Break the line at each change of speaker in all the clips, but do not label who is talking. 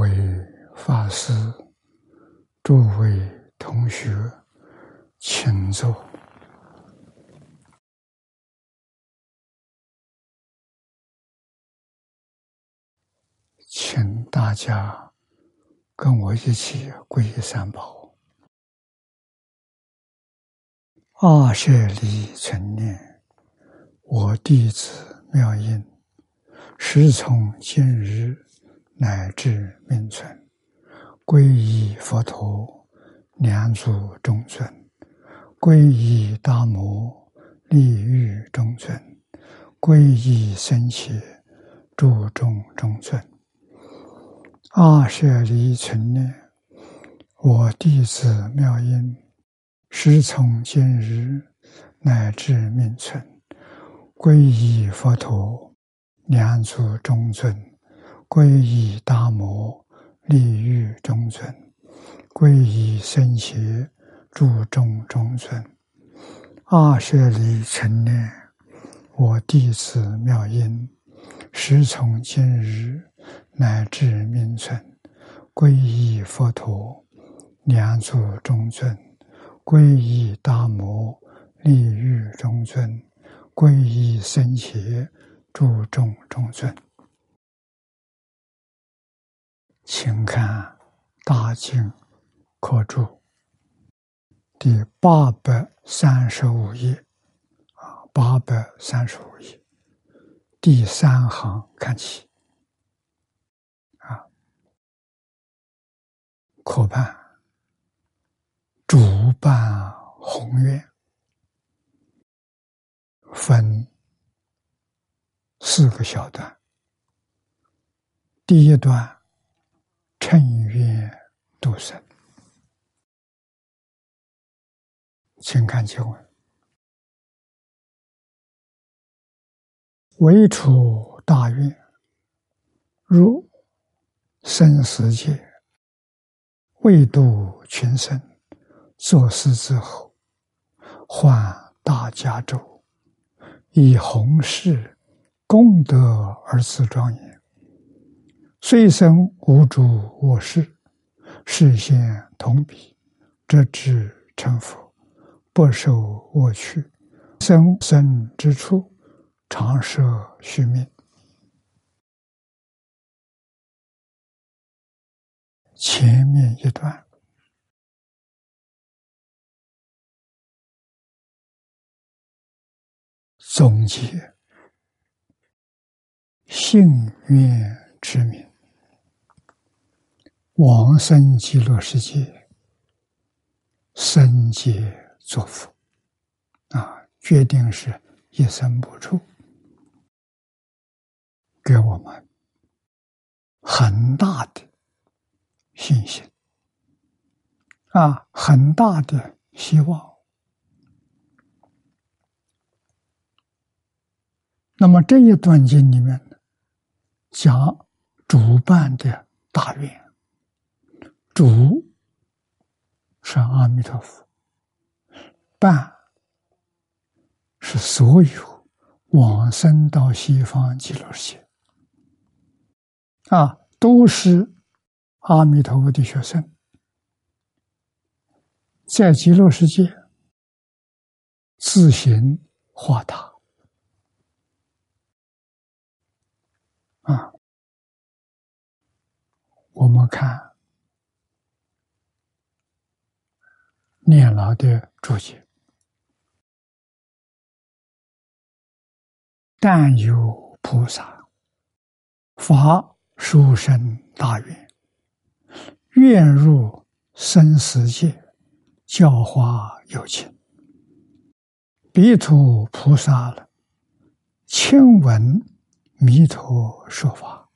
为法师，诸位同学，请坐，请大家跟我一起皈依三宝。二舍离存念，我弟子妙音，时从今日乃至命存。皈依佛陀，两足中尊；皈依大摩，利欲中尊；皈依僧伽，注重中尊。二舍离存念，我弟子妙音，师从今日乃至命存，皈依佛陀，两足中尊；皈依大摩。立欲中尊，皈依僧伽，注中中尊。二舍离成念，我弟子妙音，时从今日乃至命存，皈依佛陀，两足中尊；皈依大摩，立欲中尊；皈依僧伽，注中中尊。请看《大经课注》第八百三十五页，啊，八百三十五页第三行看起，啊，课判主办宏愿分四个小段，第一段。乘愿度生，请看经文：唯除大愿，入生死界，为度群生，作事之后，换大家州，以弘誓功德而自庄严。虽生无主我事，视现同彼，则知成佛，不受我取。生生之处，常设虚命。前面一段总结幸愿之名。往生极乐世界，生劫作福，啊，决定是一生不出，给我们很大的信心，啊，很大的希望。那么这一段经里面讲主办的大愿。主是阿弥陀佛，伴是所有往生到西方极乐世界啊，都是阿弥陀佛的学生，在极乐世界自行化他啊，我们看。念老的注解：但有菩萨发殊胜大愿，愿入生死界，教化有情。彼土菩萨了，亲闻弥陀说法，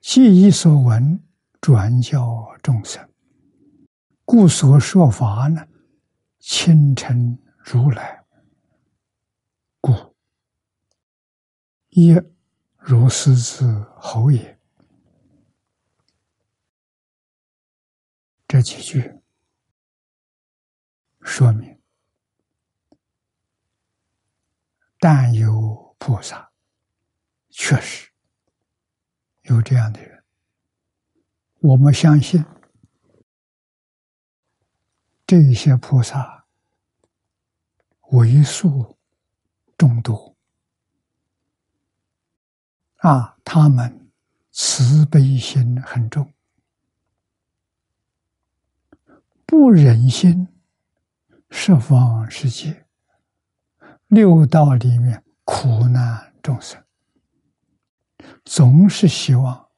记忆所闻转教众生。故所说法呢，清晨如来，故。亦如是之侯也。这几句说明，但有菩萨，确实有这样的人，我们相信这些菩萨为数众多啊，他们慈悲心很重，不忍心十方世界六道里面苦难众生，总是希望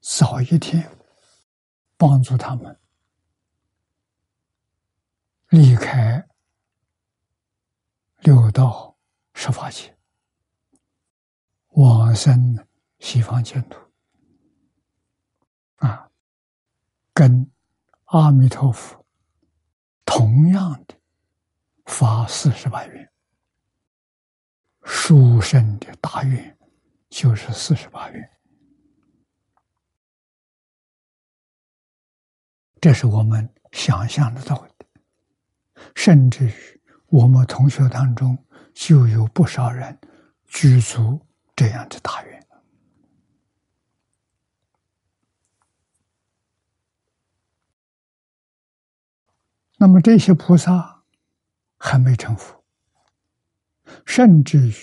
早一天。帮助他们离开六道十法界，往生西方净土啊，跟阿弥陀佛同样的发四十八愿，殊胜的大愿就是四十八愿。这是我们想象得到的，甚至于我们同学当中就有不少人具足这样的大愿。那么这些菩萨还没成佛，甚至于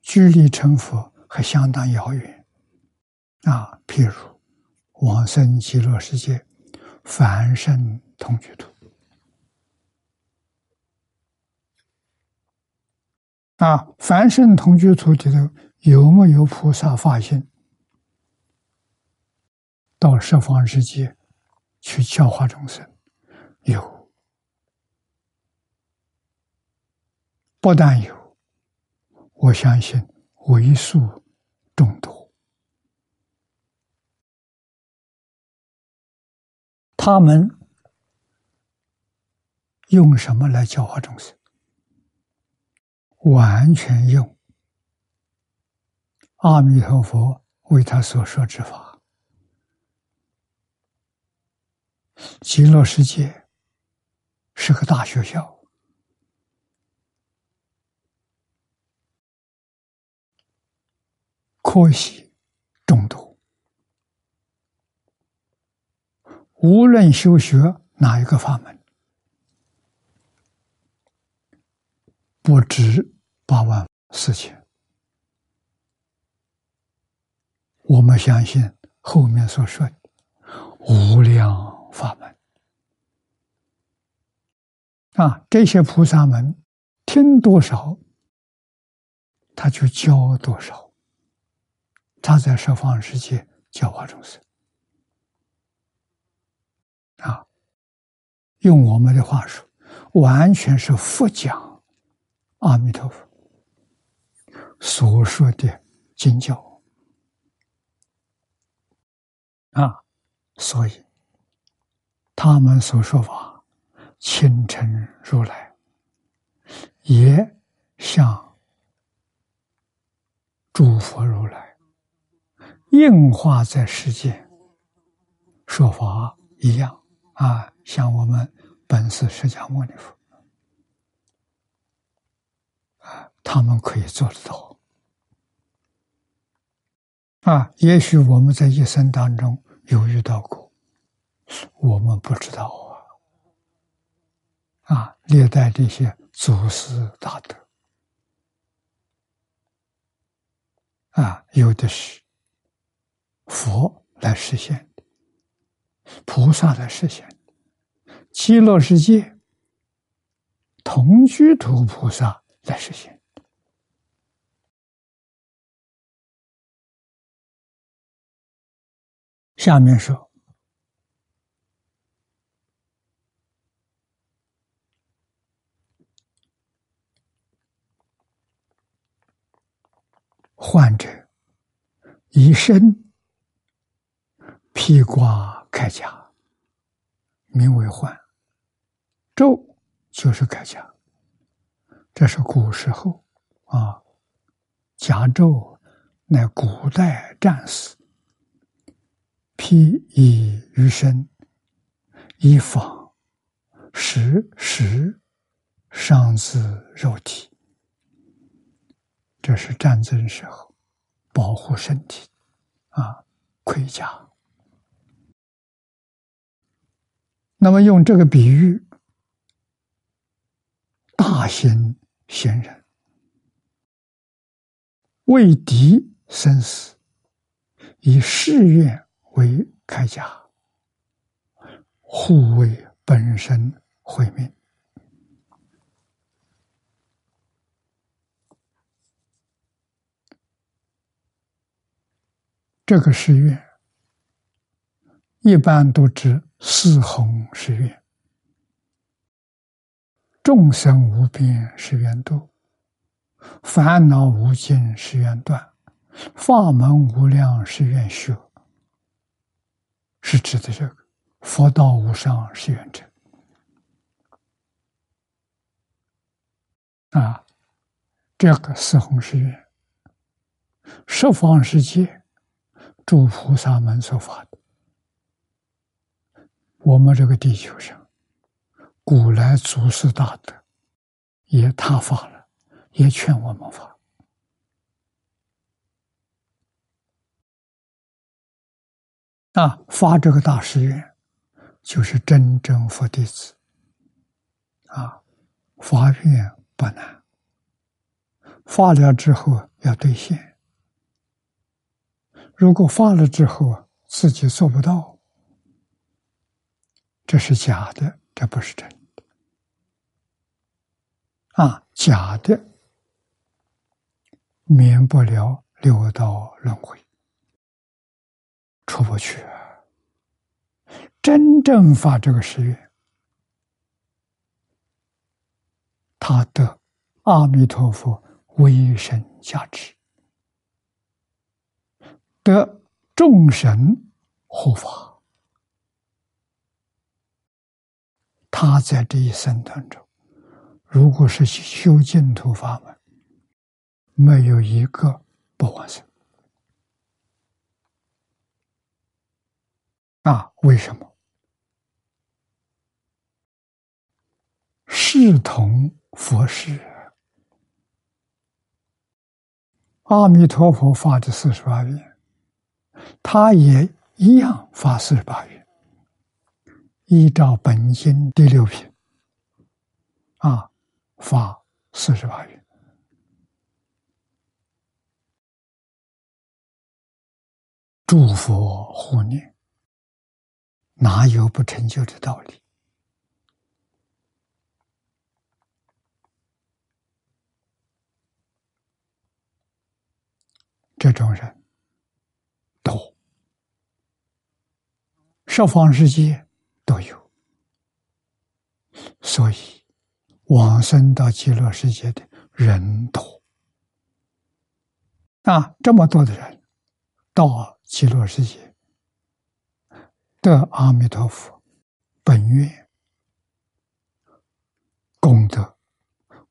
距离成佛还相当遥远。啊，譬如往生极乐世界。凡圣同居土啊，凡圣同居土里头有没有菩萨发心到十方世界去教化众生？有，不但有，我相信为数众多。他们用什么来教化众生？完全用阿弥陀佛为他所说之法。极乐世界是个大学校，可惜众多。无论修学哪一个法门，不止八万四千。我们相信后面所说的无量法门啊，这些菩萨们听多少，他就教多少。他在十方世界教化众生。啊，用我们的话说，完全是佛讲阿弥陀佛所说的经教啊，所以他们所说法，清晨如来也像诸佛如来应化在世间说法一样。啊，像我们本是释迦牟尼佛，啊，他们可以做得到。啊，也许我们在一生当中有遇到过，我们不知道啊。啊，历代这些祖师大德，啊，有的是佛来实现的。菩萨来实现的，极乐世界同居土菩萨来实现。下面说，患者以身披挂。铠甲名为患，咒就是铠甲。这是古时候啊，甲胄乃古代战士披以于身，以防时时伤自肉体。这是战争时候保护身体啊盔甲。那么用这个比喻，大行贤人为敌生死，以誓愿为铠甲，护卫本身毁命。这个誓愿，一般都指四弘誓愿：众生无边誓愿度，烦恼无尽誓愿断，法门无量誓愿学。是指的这个佛道无上誓愿者啊，这个四弘誓愿，十方世界。诸菩萨们所发的，我们这个地球上，古来祖师大德也他发了，也劝我们发啊，发这个大誓愿，就是真正佛弟子啊，发愿不难，发了之后要兑现。如果发了之后，自己做不到，这是假的，这不是真的。啊，假的免不了六道轮回，出不去。真正发这个誓愿，他的阿弥陀佛威神加持。得众神护法，他在这一生当中，如果是修净土法门，没有一个不完生。啊，为什么？视同佛事，阿弥陀佛发的四十八愿。他也一样发四十八愿，依照本经第六品，啊，发四十八愿，祝福护念，哪有不成就的道理？这种人多。十方世界都有，所以往生到极乐世界的人多啊！这么多的人到极乐世界，的阿弥陀佛本愿功德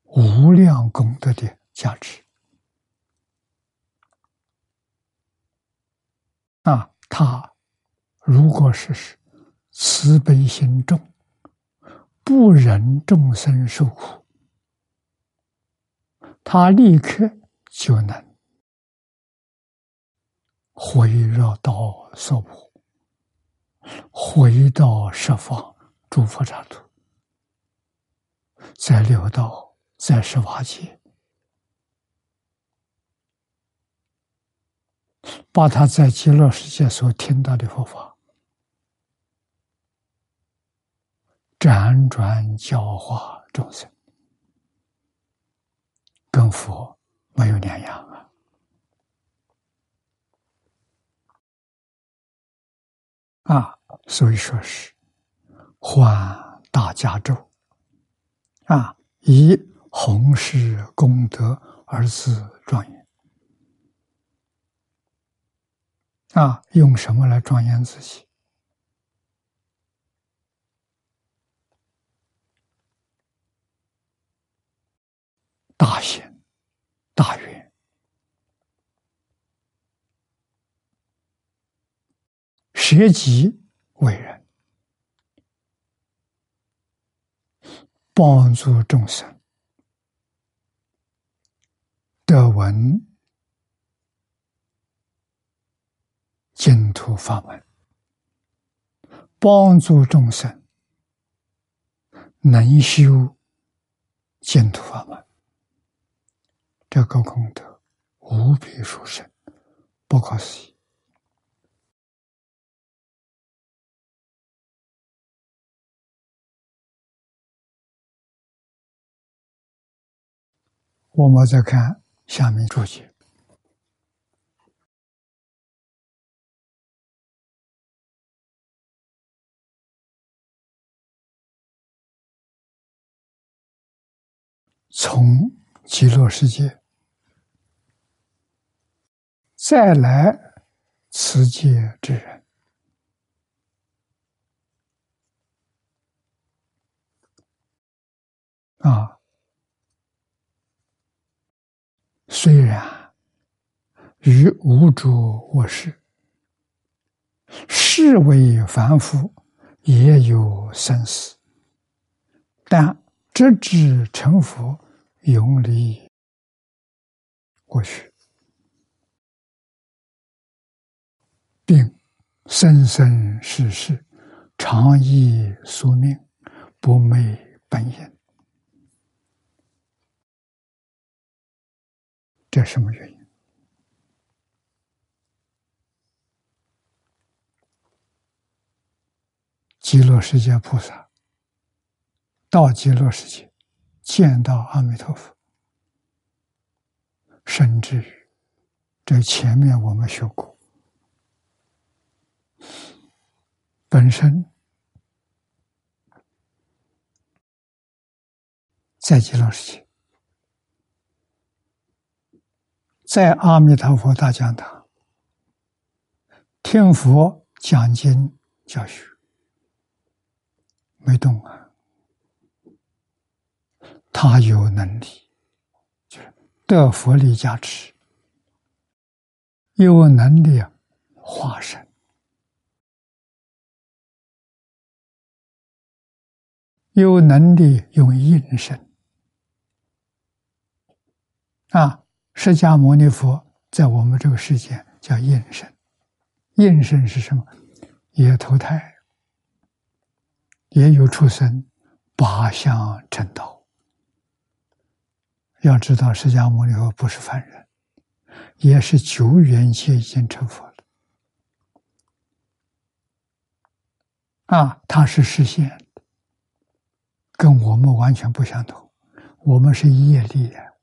无量功德的价值啊，他。如果是是慈悲心重，不忍众生受苦，他立刻就能回绕到娑婆，回到十方诸佛刹土，在六道，在十八界，把他在极乐世界所听到的佛法。辗转教化众生，跟佛没有两样啊！所以说是换大家咒啊，以弘誓功德而自庄严啊，用什么来庄严自己？大贤大愿，舍己为人，帮助众生得闻净土法门，帮助众生能修净土法门，这个功德无比殊胜，不可思议。我们再看下面注解。从极乐世界再来此界之人啊，虽然与无主卧世，世为凡夫，也有生死，但直至成佛。永离过去，并生生世世常以宿命，不昧本因。这什么原因？极乐世界菩萨到极乐世界。见到阿弥陀佛，甚至于这前面我们学过，本身在极乐世界，在阿弥陀佛大讲堂听佛讲经教学，没动啊。他有能力，就是得佛力加持，有能力化身，有能力用应身。啊，释迦牟尼佛在我们这个世界叫应身，应身是什么？也投胎，也有出生，八相成道。要知道，释迦牟尼佛不是凡人，也是九缘界已经成佛了。啊，他是实现的，跟我们完全不相同。我们是业力呀，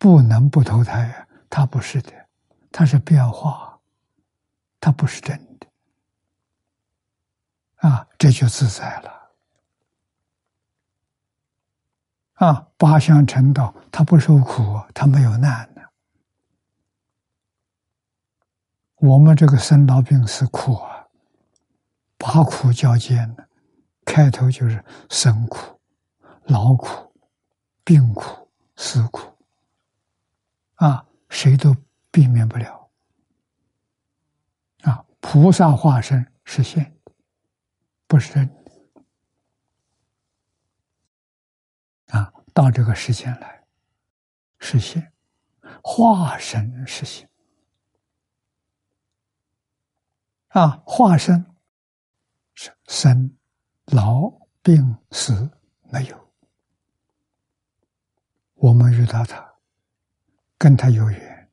不能不投胎呀。他不是的，他是变化，他不是真的。啊，这就自在了。啊，八相成道，他不受苦，他没有难的。我们这个生老病死苦啊，八苦交煎呢，开头就是生苦、老苦、病苦、死苦，啊，谁都避免不了。啊，菩萨化身实现，不是真。啊，到这个时间来实现化身实现啊，化身是生老病死没有，我们遇到他，跟他有缘，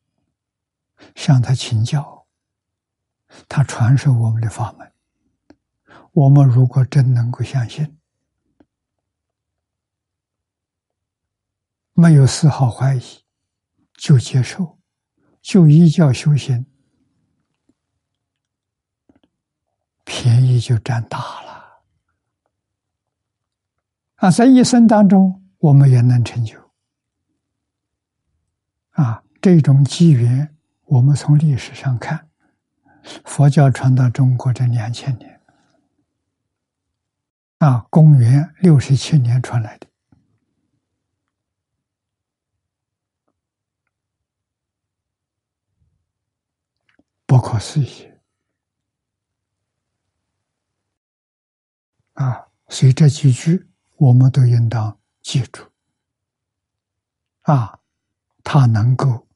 向他请教，他传授我们的法门，我们如果真能够相信。没有丝毫怀疑，就接受，就依教修行，便宜就占大了。啊，在一生当中，我们也能成就。啊，这种机缘，我们从历史上看，佛教传到中国这两千年，啊，公元六十七年传来的。不可思议啊！所以这几句我们都应当记住啊！他能够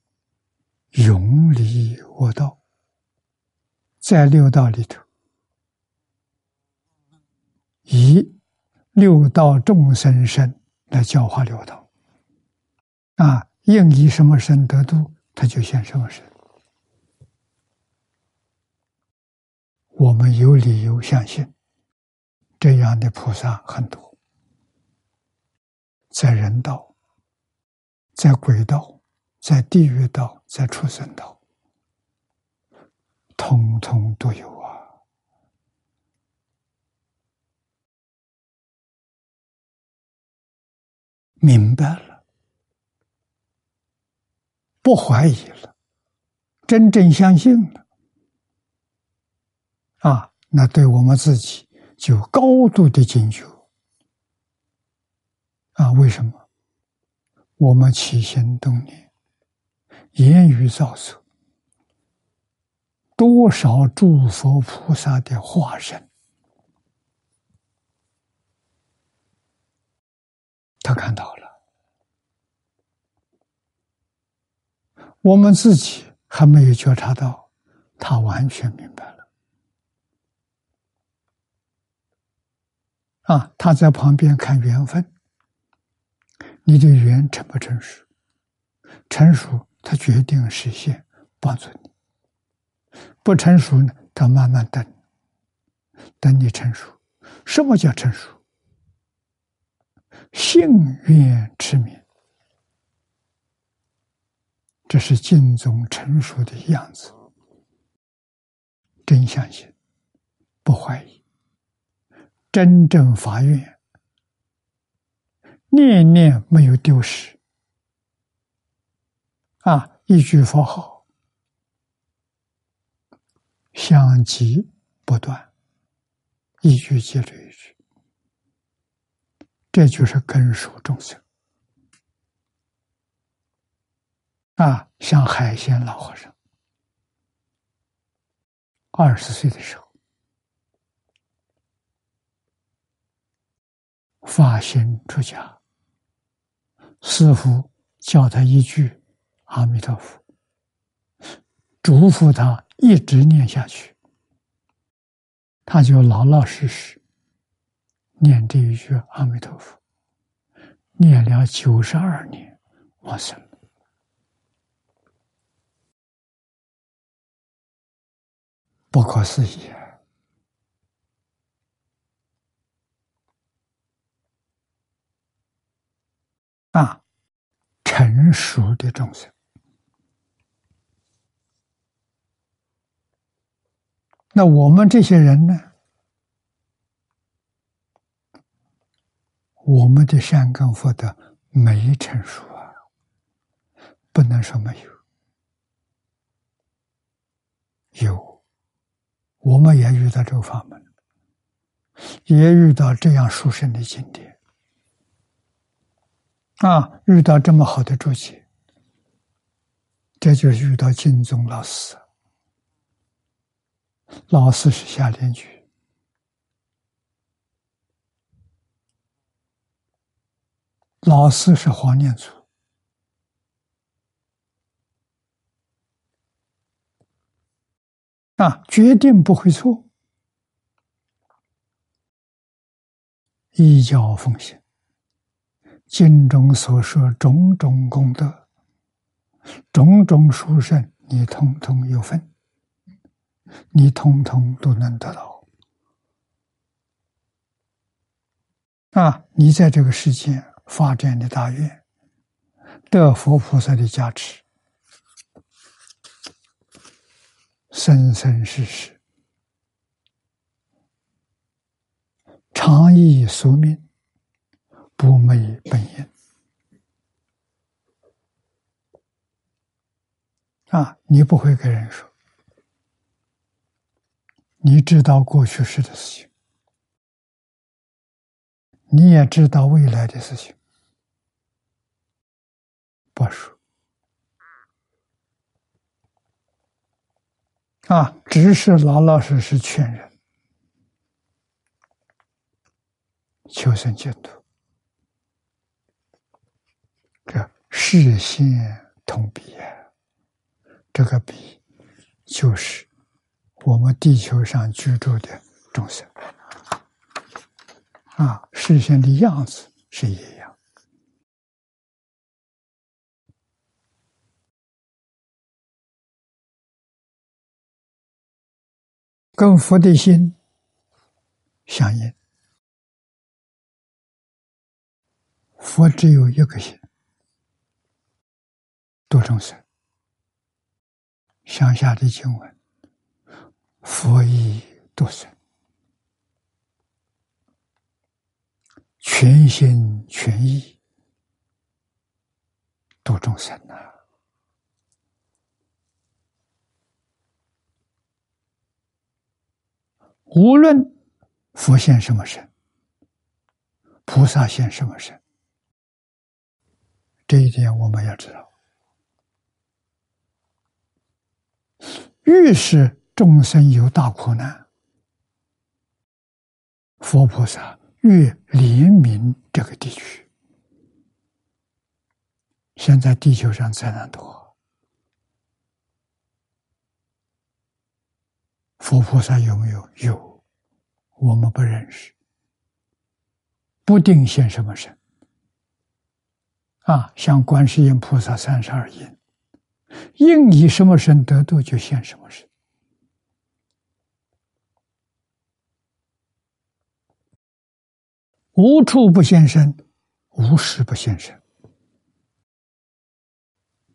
永离我道，在六道里头，以六道众生身来教化六道。啊，应以什么身得度，他就现什么身。我们有理由相信，这样的菩萨很多，在人道，在鬼道，在地狱道，在畜生道，通通都有啊！明白了，不怀疑了，真正相信了。啊，那对我们自己就高度的警觉啊！为什么？我们起心动念、言语造作，多少诸佛菩萨的化身，他看到了，我们自己还没有觉察到，他完全明白了。啊，他在旁边看缘分，你的缘成不成熟？成熟，他决定实现，帮助你；不成熟呢，他慢慢等，等你成熟。什么叫成熟？信愿持名，这是敬宗成熟的样子。真相信，不怀疑。真正发愿，念念没有丢失啊！一句佛号，相继不断，一句接着一句，这就是根属众生啊！像海鲜老和尚，二十岁的时候。发心出家，师傅教他一句“阿弥陀佛”，嘱咐他一直念下去，他就老老实实念这一句“阿弥陀佛”，念了九十二年，往生，不可思议。啊，成熟的众生，那我们这些人呢？我们的善根福德没成熟啊，不能说没有，有，我们也遇到这个法门，也遇到这样殊胜的经典。啊，遇到这么好的主席，这就是遇到金宗老师。老师是下联句，老师是黄念祖，啊，决定不会错，一教奉行。经中所说种种功德、种种殊胜，你通通有份，你通通都能得到。啊，你在这个世界发展的大愿，得佛菩萨的加持，生生世世，长益宿命。不昧本因啊！你不会跟人说，你知道过去式的事情，你也知道未来的事情，不说。啊，只是老老实实劝人。求生净土。这视线同彼，这个比就是我们地球上居住的众生啊，视线的样子是一样，跟佛的心相应。佛只有一个心，多众生。向下的经文，佛以度生。全心全意度众生呐！无论佛现什么身，菩萨现什么身，这一点我们要知道。越是众生有大苦难，佛菩萨。越怜悯这个地区，现在地球上灾难多，佛菩萨有没有？有，我们不认识，不定现什么身啊？像观世音菩萨三十二应，应以什么身得度，就现什么身。无处不现身，无时不现身。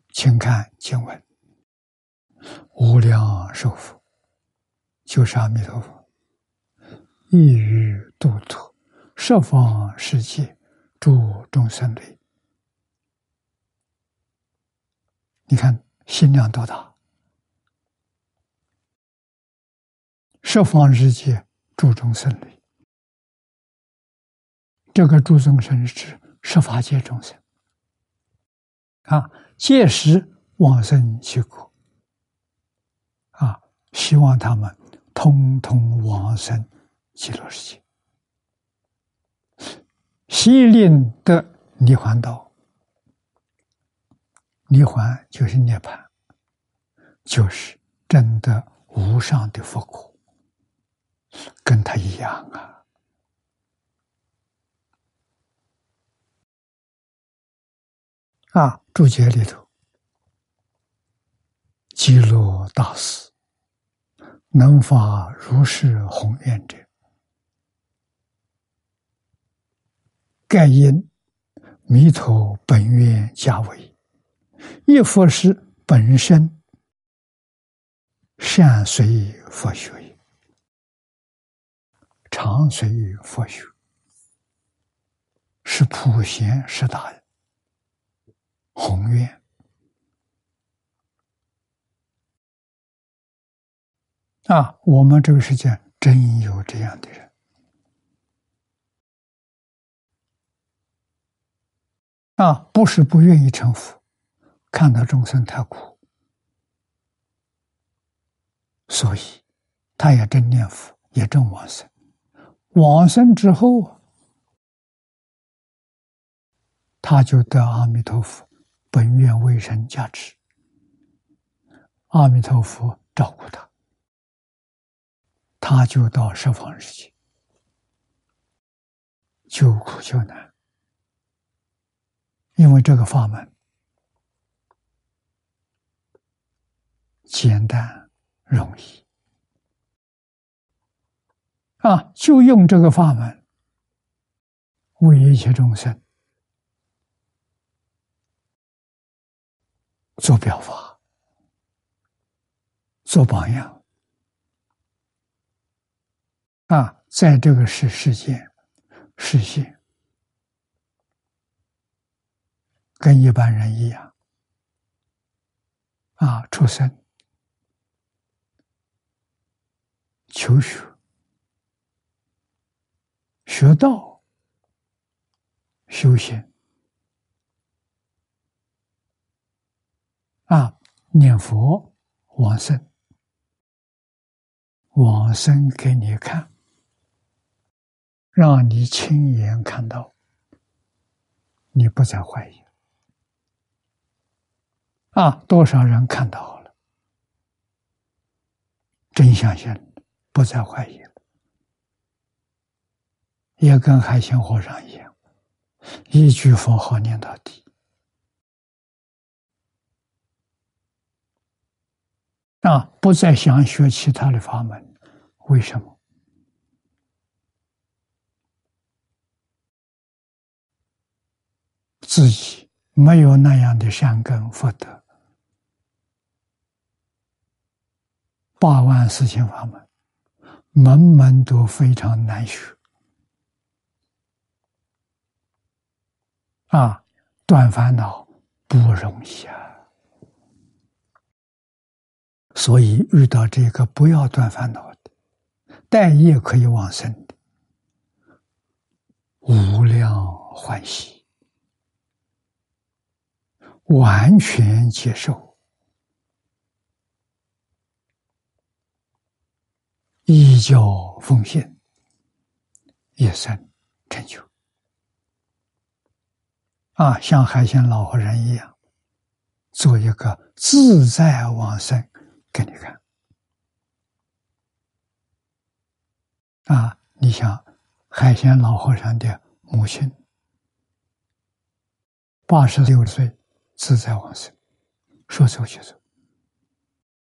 请看经文：无量寿佛，就是阿弥陀佛，一于度脱十方世界诸众生类。你看心量多大？十方世界诸众生类。这个诸众生是十法界众生。啊，届时往生其国啊，希望他们通通往生极乐世界，西令的涅槃道，涅槃就是涅槃，就是真的无上的佛果，跟他一样啊。啊，注解里头，记录大师能发如是宏愿者，盖因弥陀本愿加为，亦佛是本身善随佛学。也，常随佛学，是普贤是大。宏愿啊！我们这个世界真有这样的人啊！不是不愿意成佛，看到众生太苦，所以他也真念佛，也真往生。往生之后，他就得阿弥陀佛。本愿为人加持，阿弥陀佛照顾他，他就到十方世界救苦救难。因为这个法门简单容易啊，就用这个法门为一切众生。做表法，做榜样啊，在这个世世间实现，跟一般人一样啊，出生、求学、学道、修行。啊，念佛往生，往生给你看，让你亲眼看到，你不再怀疑。啊，多少人看到了，真相现，不再怀疑了。也跟海鲜和尚一样，一句佛号念到底。啊，不再想学其他的法门，为什么？自己没有那样的善根福德，八万四千法门，门门都非常难学。啊，断烦恼不容易啊！所以遇到这个不要断烦恼的，待业可以往生的，无量欢喜，完全接受，依教奉献，一生成就。啊，像海鲜老和尚一样，做一个自在往生给你看。啊，你想海鲜老和尚的母亲，八十六岁自在往生，说走就走，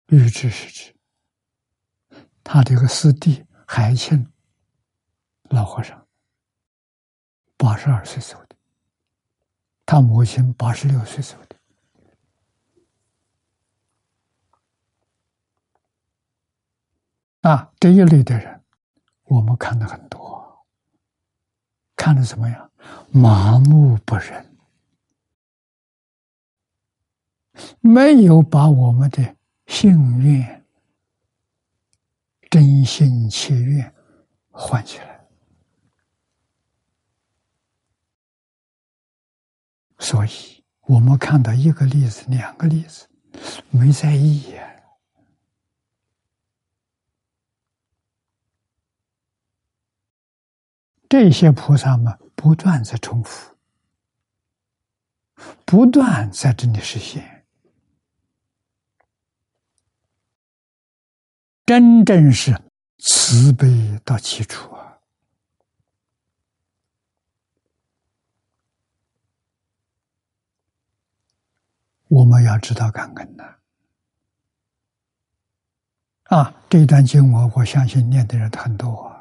欲知是知。他这个师弟海庆老和尚，八十二岁走的。他母亲八十六岁走的，啊，这一类的人，我们看的很多，看的怎么样？麻木不仁，没有把我们的心愿、真心切愿换起来。所以，我们看到一个例子、两个例子，没在意呀。这些菩萨们不断在重复，不断在这里实现，真正是慈悲到基础啊。我们要知道感恩呐！啊，这一段经文，我相信念的人很多啊，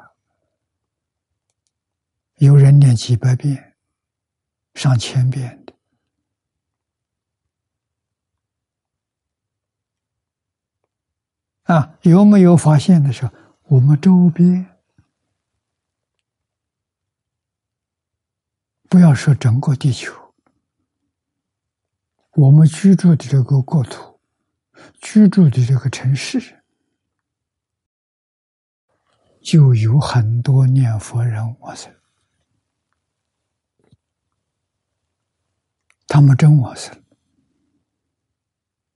有人念几百遍、上千遍的。啊，有没有发现的时候，我们周边，不要说整个地球。我们居住的这个国土，居住的这个城市，就有很多念佛人往生，他们真往生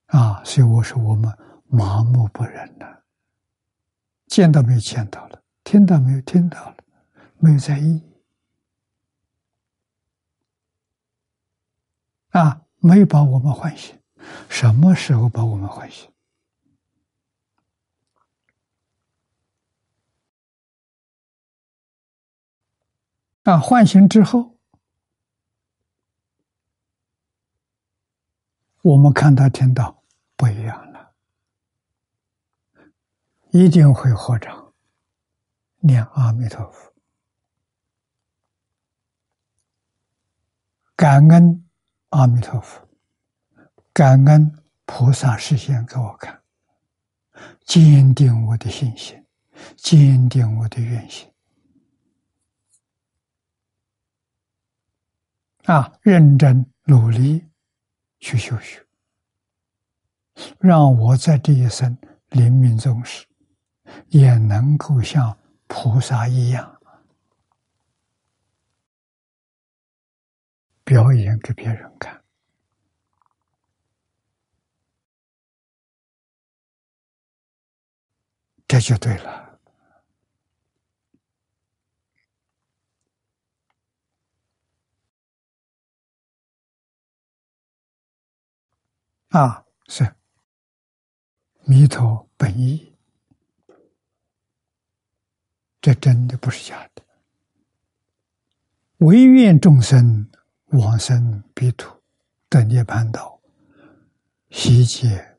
啊！所以我说我们麻木不仁了，见到没有见到了，听到没有听到了，没有在意啊！没有把我们唤醒，什么时候把我们唤醒？啊，唤醒之后，我们看到、听到不一样了，一定会合掌念阿弥陀佛，感恩。阿弥陀佛，感恩菩萨示现给我看，坚定我的信心，坚定我的愿心。啊，认真努力去修学，让我在这一生临命终时，也能够像菩萨一样。表演给别人看，这就对了。啊，是弥陀本意，这真的不是假的。唯愿众生往生彼土，得涅盘道，悉皆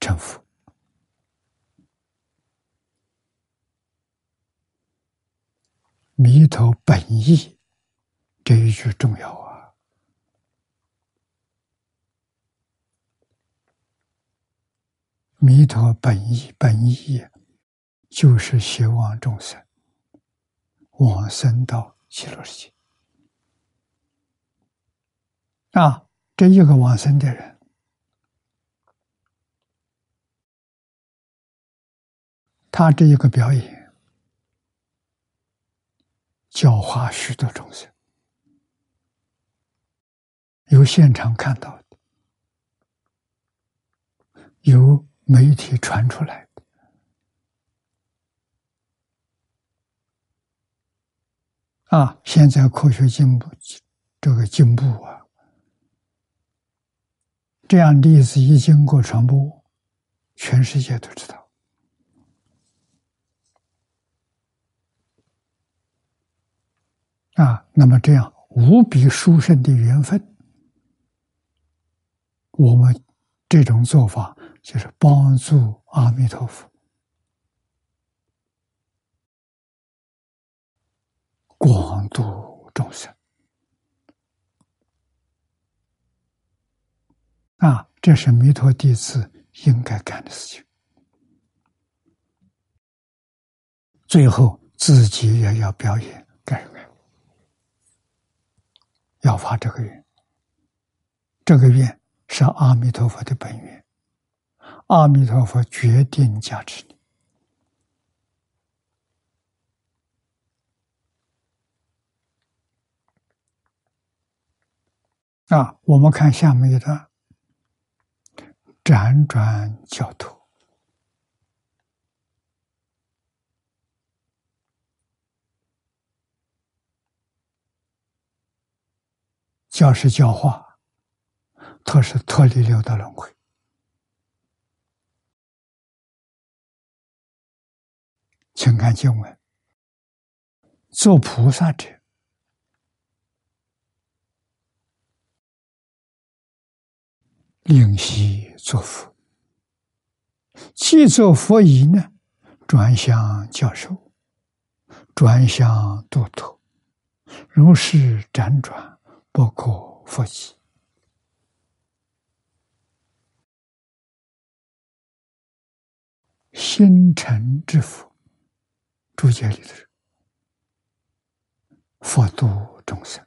成佛。弥陀本意这一句重要啊！弥陀本意本意就是希望众生往生到极乐世界啊！这一个往生的人，他这一个表演。教化许多众生，有现场看到的，有媒体传出来的，啊！现在科学进步，这个进步啊，这样例子一经过传播，全世界都知道。啊，那么这样无比殊胜的缘分，我们这种做法就是帮助阿弥陀佛广度众生。啊，这是弥陀弟子应该干的事情。最后，自己也要表演干什么？要发这个愿，这个愿是阿弥陀佛的本愿，阿弥陀佛决定加持你。啊，我们看下面一段，辗转教头。教是教化，他是脱离六道轮回。请看经文：做菩萨者，令息作佛；既作佛仪呢，转向教授，转向度脱，如是辗转。不可复起。心诚之福，注解里头佛度众生，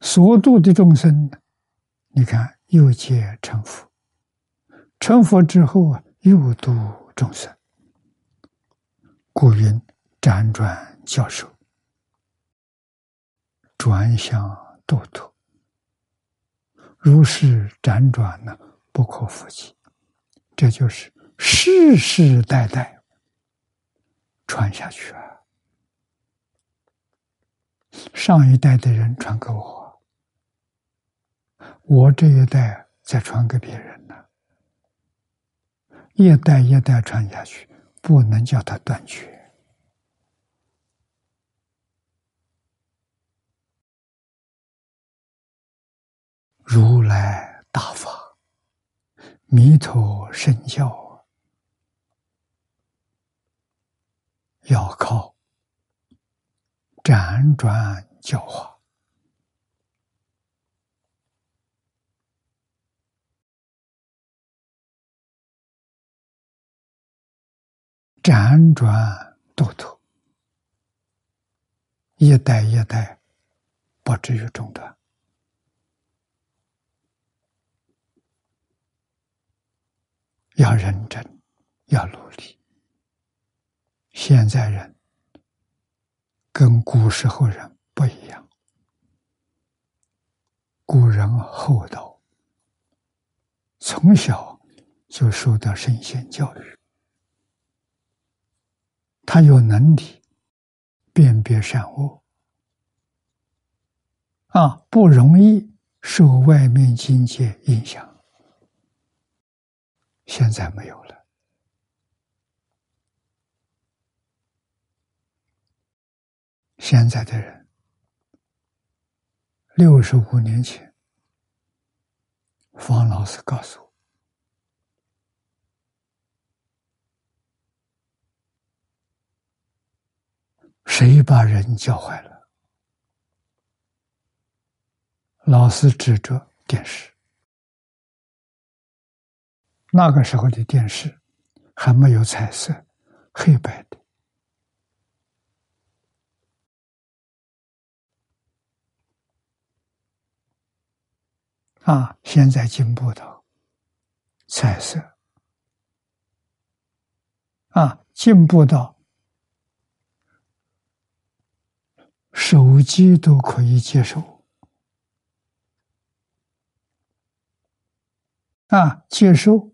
所度的众生？你看，又皆成佛，成佛之后啊，又度众生，故云辗转教授。转向度脱，如是辗转呢，不可复起。这就是世世代代传下去啊！上一代的人传给我，我这一代再传给别人呢，一代一代传下去，不能叫它断绝。如来大法，弥陀圣教，要靠辗转教化，辗转度脱，一代一代，不至于中断。要认真，要努力。现在人跟古时候人不一样，古人厚道，从小就受到圣贤教育，他有能力辨别善恶，啊，不容易受外面境界影响。现在没有了。现在的人，六十五年前，方老师告诉我，谁把人教坏了？老师指着电视，那个时候的电视还没有彩色，黑白的。啊，现在进步到彩色，啊，进步到手机都可以接受，啊，接受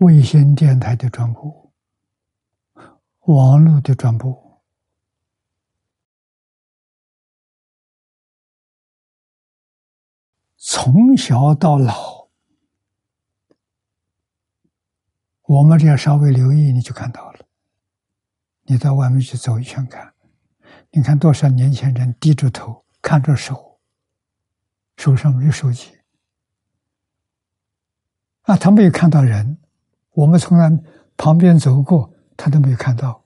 卫星电台的转播，网络的转播。从小到老，我们只要稍微留意，你就看到了。你到外面去走一圈看，你看多少年轻人低着头看着手，手上没有手机啊，他没有看到人。我们从来旁边走过，他都没有看到。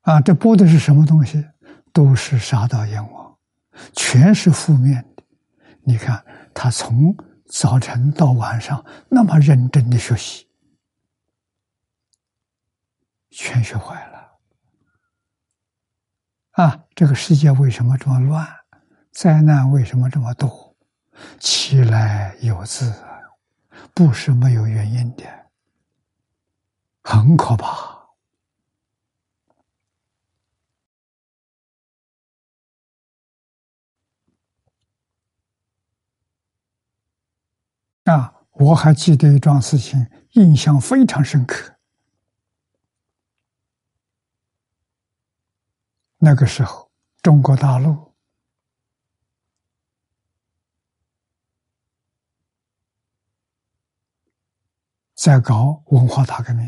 啊，这播的是什么东西？都是杀盗阎王，全是负面的。你看他从早晨到晚上那么认真的学习，全学坏了。啊，这个世界为什么这么乱？灾难为什么这么多？其来有自，不是没有原因的，很可怕。啊，我还记得一桩事情，印象非常深刻。那个时候，中国大陆在搞文化大革命，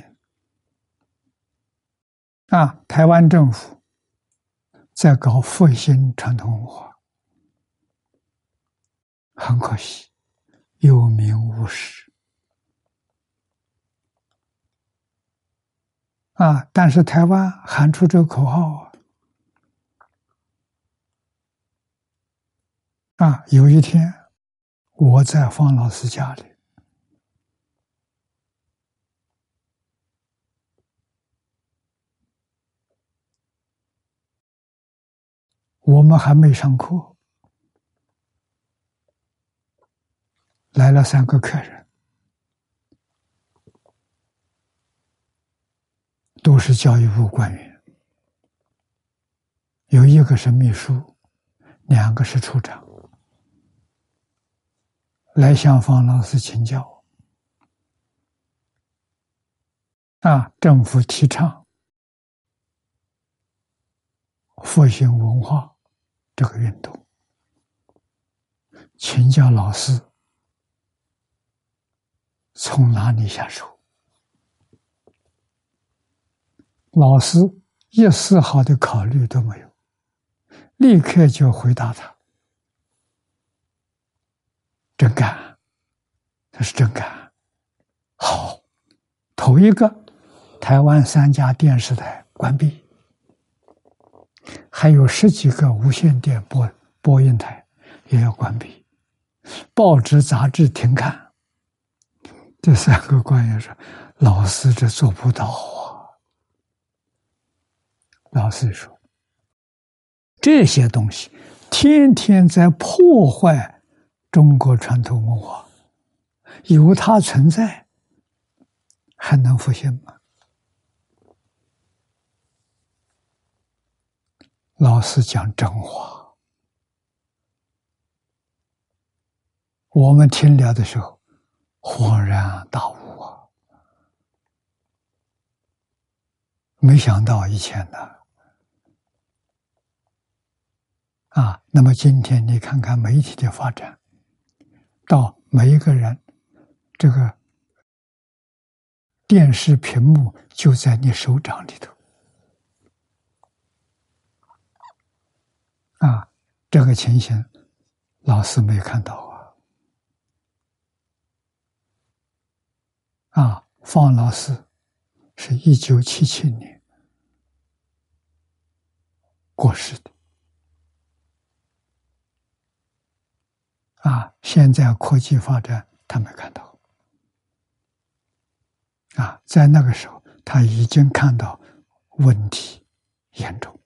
啊，台湾政府在搞复兴传统文化，很可惜。有名无实啊！但是台湾喊出这个口号啊！有一天，我在方老师家里，我们还没上课。来了三个客人，都是教育部官员，有一个是秘书，两个是处长，来向方老师请教。啊，政府提倡复兴文化这个运动，请教老师。从哪里下手？老师一丝毫的考虑都没有，立刻就回答他：“真干，他是真干。”好，头一个，台湾三家电视台关闭，还有十几个无线电播播音台也要关闭，报纸杂志停刊。这三个官员说：“老师，这做不到啊。”老师说：“这些东西天天在破坏中国传统文化，有它存在，还能复兴吗？”老师讲真话，我们听了的时候。恍然大悟啊！没想到以前的啊，那么今天你看看媒体的发展，到每一个人，这个电视屏幕就在你手掌里头。啊，这个情形，老师没看到啊！方老师是一九七七年过世的。啊，现在科技发展，他没看到。啊，在那个时候，他已经看到问题严重。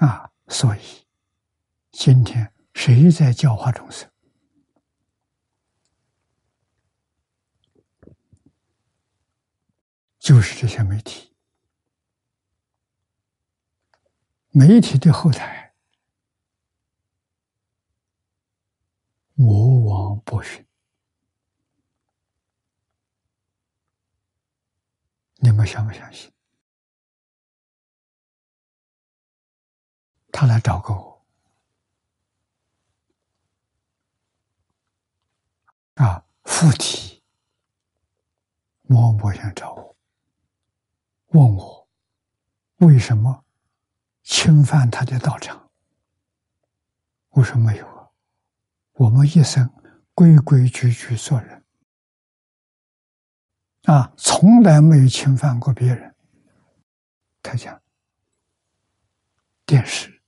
啊，所以今天谁在教化众生？就是这些媒体，媒体的后台，魔王不逊，你们相不相信？他来找过我，啊，附体，默默想找我，问我为什么侵犯他的道场？我说没有啊，我们一生规规矩矩做人，啊，从来没有侵犯过别人。他讲电视。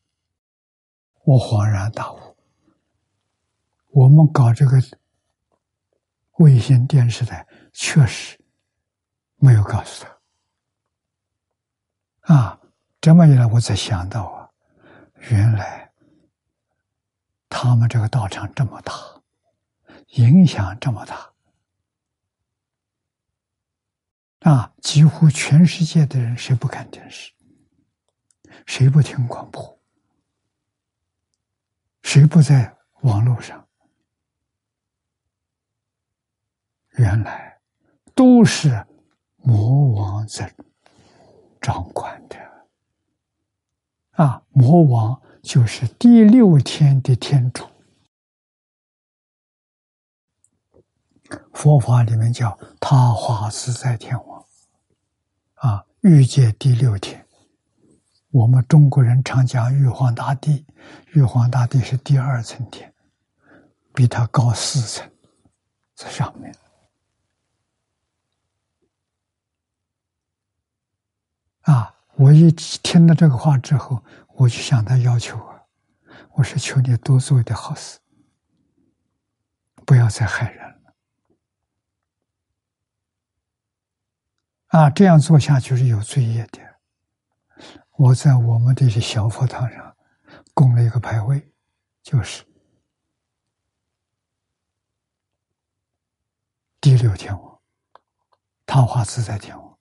我恍然大悟，我们搞这个卫星电视台，确实没有告诉他。啊，这么一来，我才想到啊，原来他们这个道场这么大，影响这么大，啊，几乎全世界的人谁不看电视，谁不听广播？谁不在网络上？原来都是魔王在掌管的啊！魔王就是第六天的天主，佛法里面叫他化自在天王啊，欲界第六天。我们中国人常讲玉皇大帝，玉皇大帝是第二层天，比他高四层，在上面。啊！我一听到这个话之后，我就向他要求啊，我说：“求你多做一点好事，不要再害人了。”啊，这样做下去是有罪业的。我在我们这些小佛堂上供了一个牌位，就是第六天王，桃花自在天王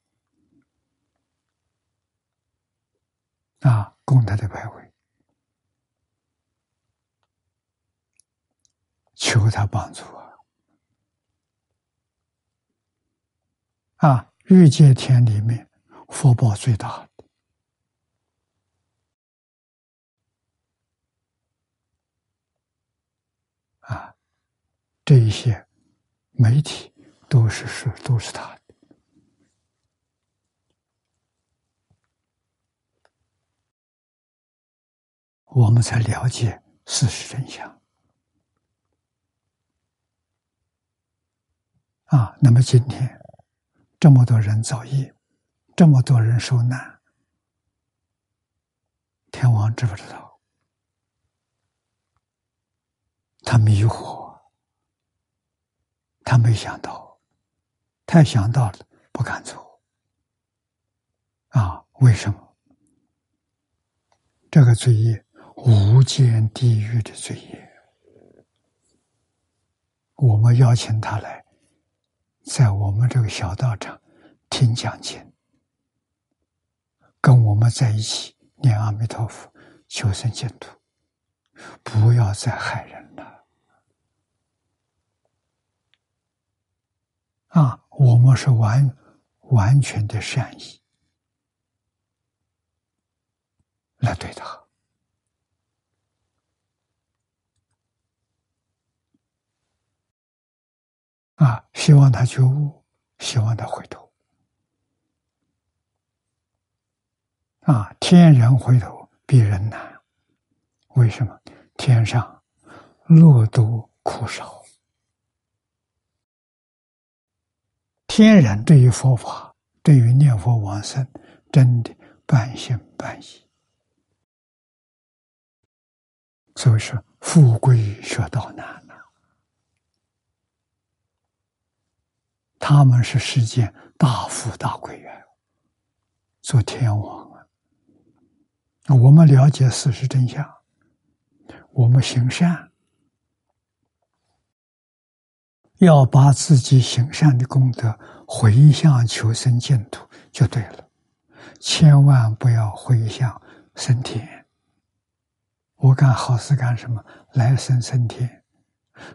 啊，供他的牌位，求他帮助啊！啊，欲界天里面福报最大。啊，这一些媒体都是是都是他的，我们才了解事实真相。啊，那么今天这么多人造业，这么多人受难，天王知不知道？他迷惑，他没想到，太想到了不敢做。啊，为什么？这个罪业，无间地狱的罪业。我们邀请他来，在我们这个小道场听讲经，跟我们在一起念阿弥陀佛，求生净土，不要再害人了。啊，我们是完完全的善意来对他。啊，希望他觉悟，希望他回头。啊，天人回头比人难，为什么？天上乐多苦少。天然对于佛法，对于念佛往生，真的半信半疑。所以说，富贵学道难呐。他们是世间大富大贵呀，做天王啊！我们了解事实真相，我们行善，要把自己行善的功德回向求生净土就对了，千万不要回向升天。我干好事干什么？来生升天，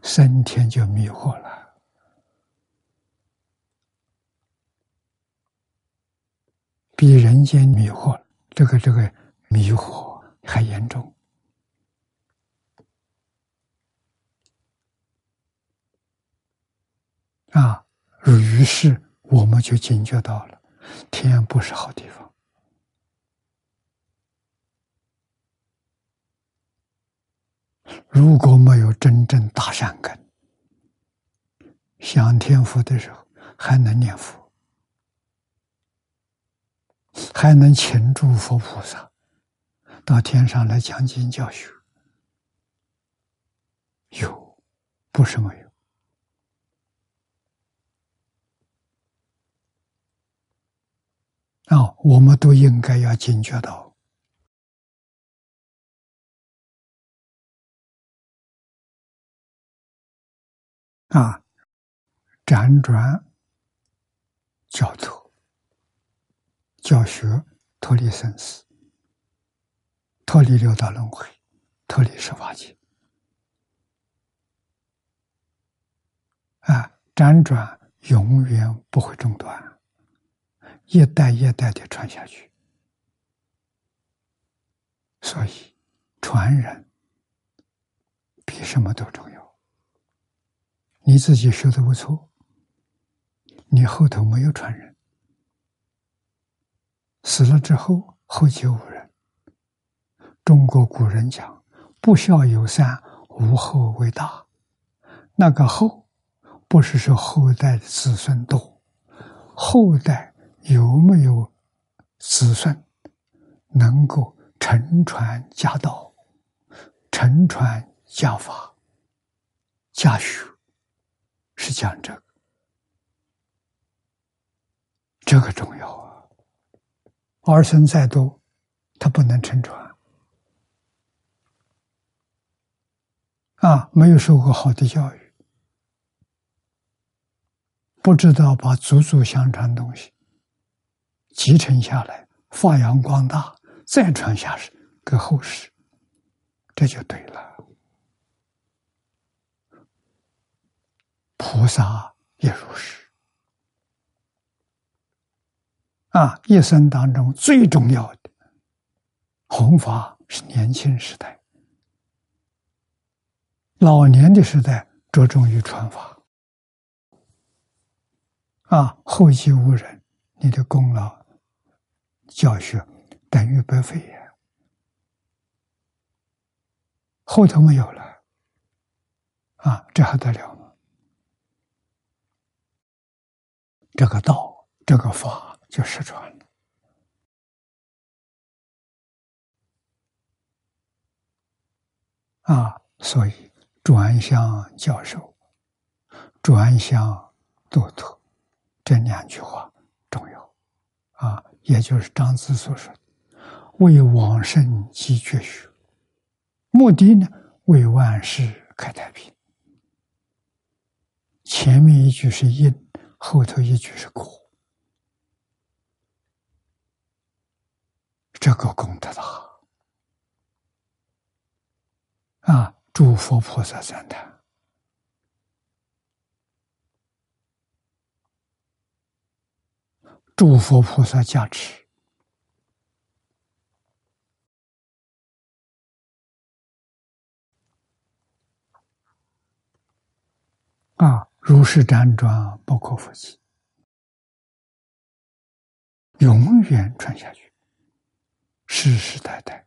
升天就迷惑了。比人间迷惑，这个这个迷惑还严重啊！于是我们就警觉到了，天不是好地方。如果没有真正大善根，享天福的时候还能念佛。还能请诸佛菩萨到天上来讲经教学，有，不是没有啊！我们都应该要警觉到啊，辗转交错。教学脱离生死，脱离六道轮回，脱离十八界，啊，辗转永远不会中断，一代一代的传下去。所以，传人比什么都重要。你自己学的不错，你后头没有传人。死了之后，后继无人。中国古人讲：“不孝有三，无后为大。”那个后，不是说后代的子孙多，后代有没有子孙能够承传家道、承传家法、家学，是讲这个，这个重要啊。儿孙再多，他不能承传啊！没有受过好的教育，不知道把祖祖相传东西继承下来，发扬光大，再传下去给后世，这就对了。菩萨也如是。啊，一生当中最重要的弘法是年轻时代，老年的时代着重于传法。啊，后继无人，你的功劳教学等于白费呀，后头没有了，啊，这还得了吗？这个道，这个法。就失传了啊！所以转向教授、转向杜特这两句话重要啊，也就是张子所说的“为往生积绝学”，目的呢，为万事开太平。前面一句是因，后头一句是果。这个功德大啊！诸佛菩萨赞叹，诸佛菩萨加持，啊，如是辗转，不可复起，永远传下去，世世代代。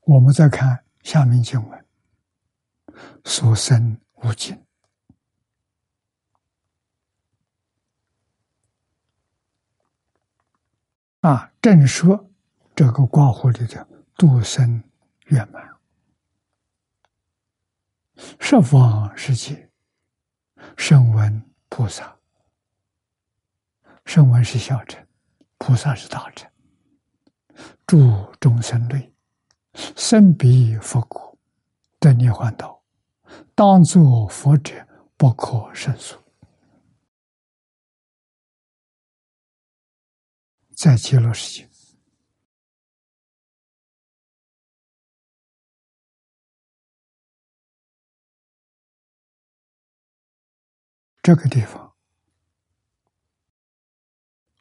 我们再看下面经文：所生无尽。啊，正说这个挂壶里的度生圆满，十方世界，声闻菩萨，声闻是小乘，菩萨是大乘，诸众生类，生彼佛国，得涅槃道，当作佛者，不可胜数。在极乐世界，这个地方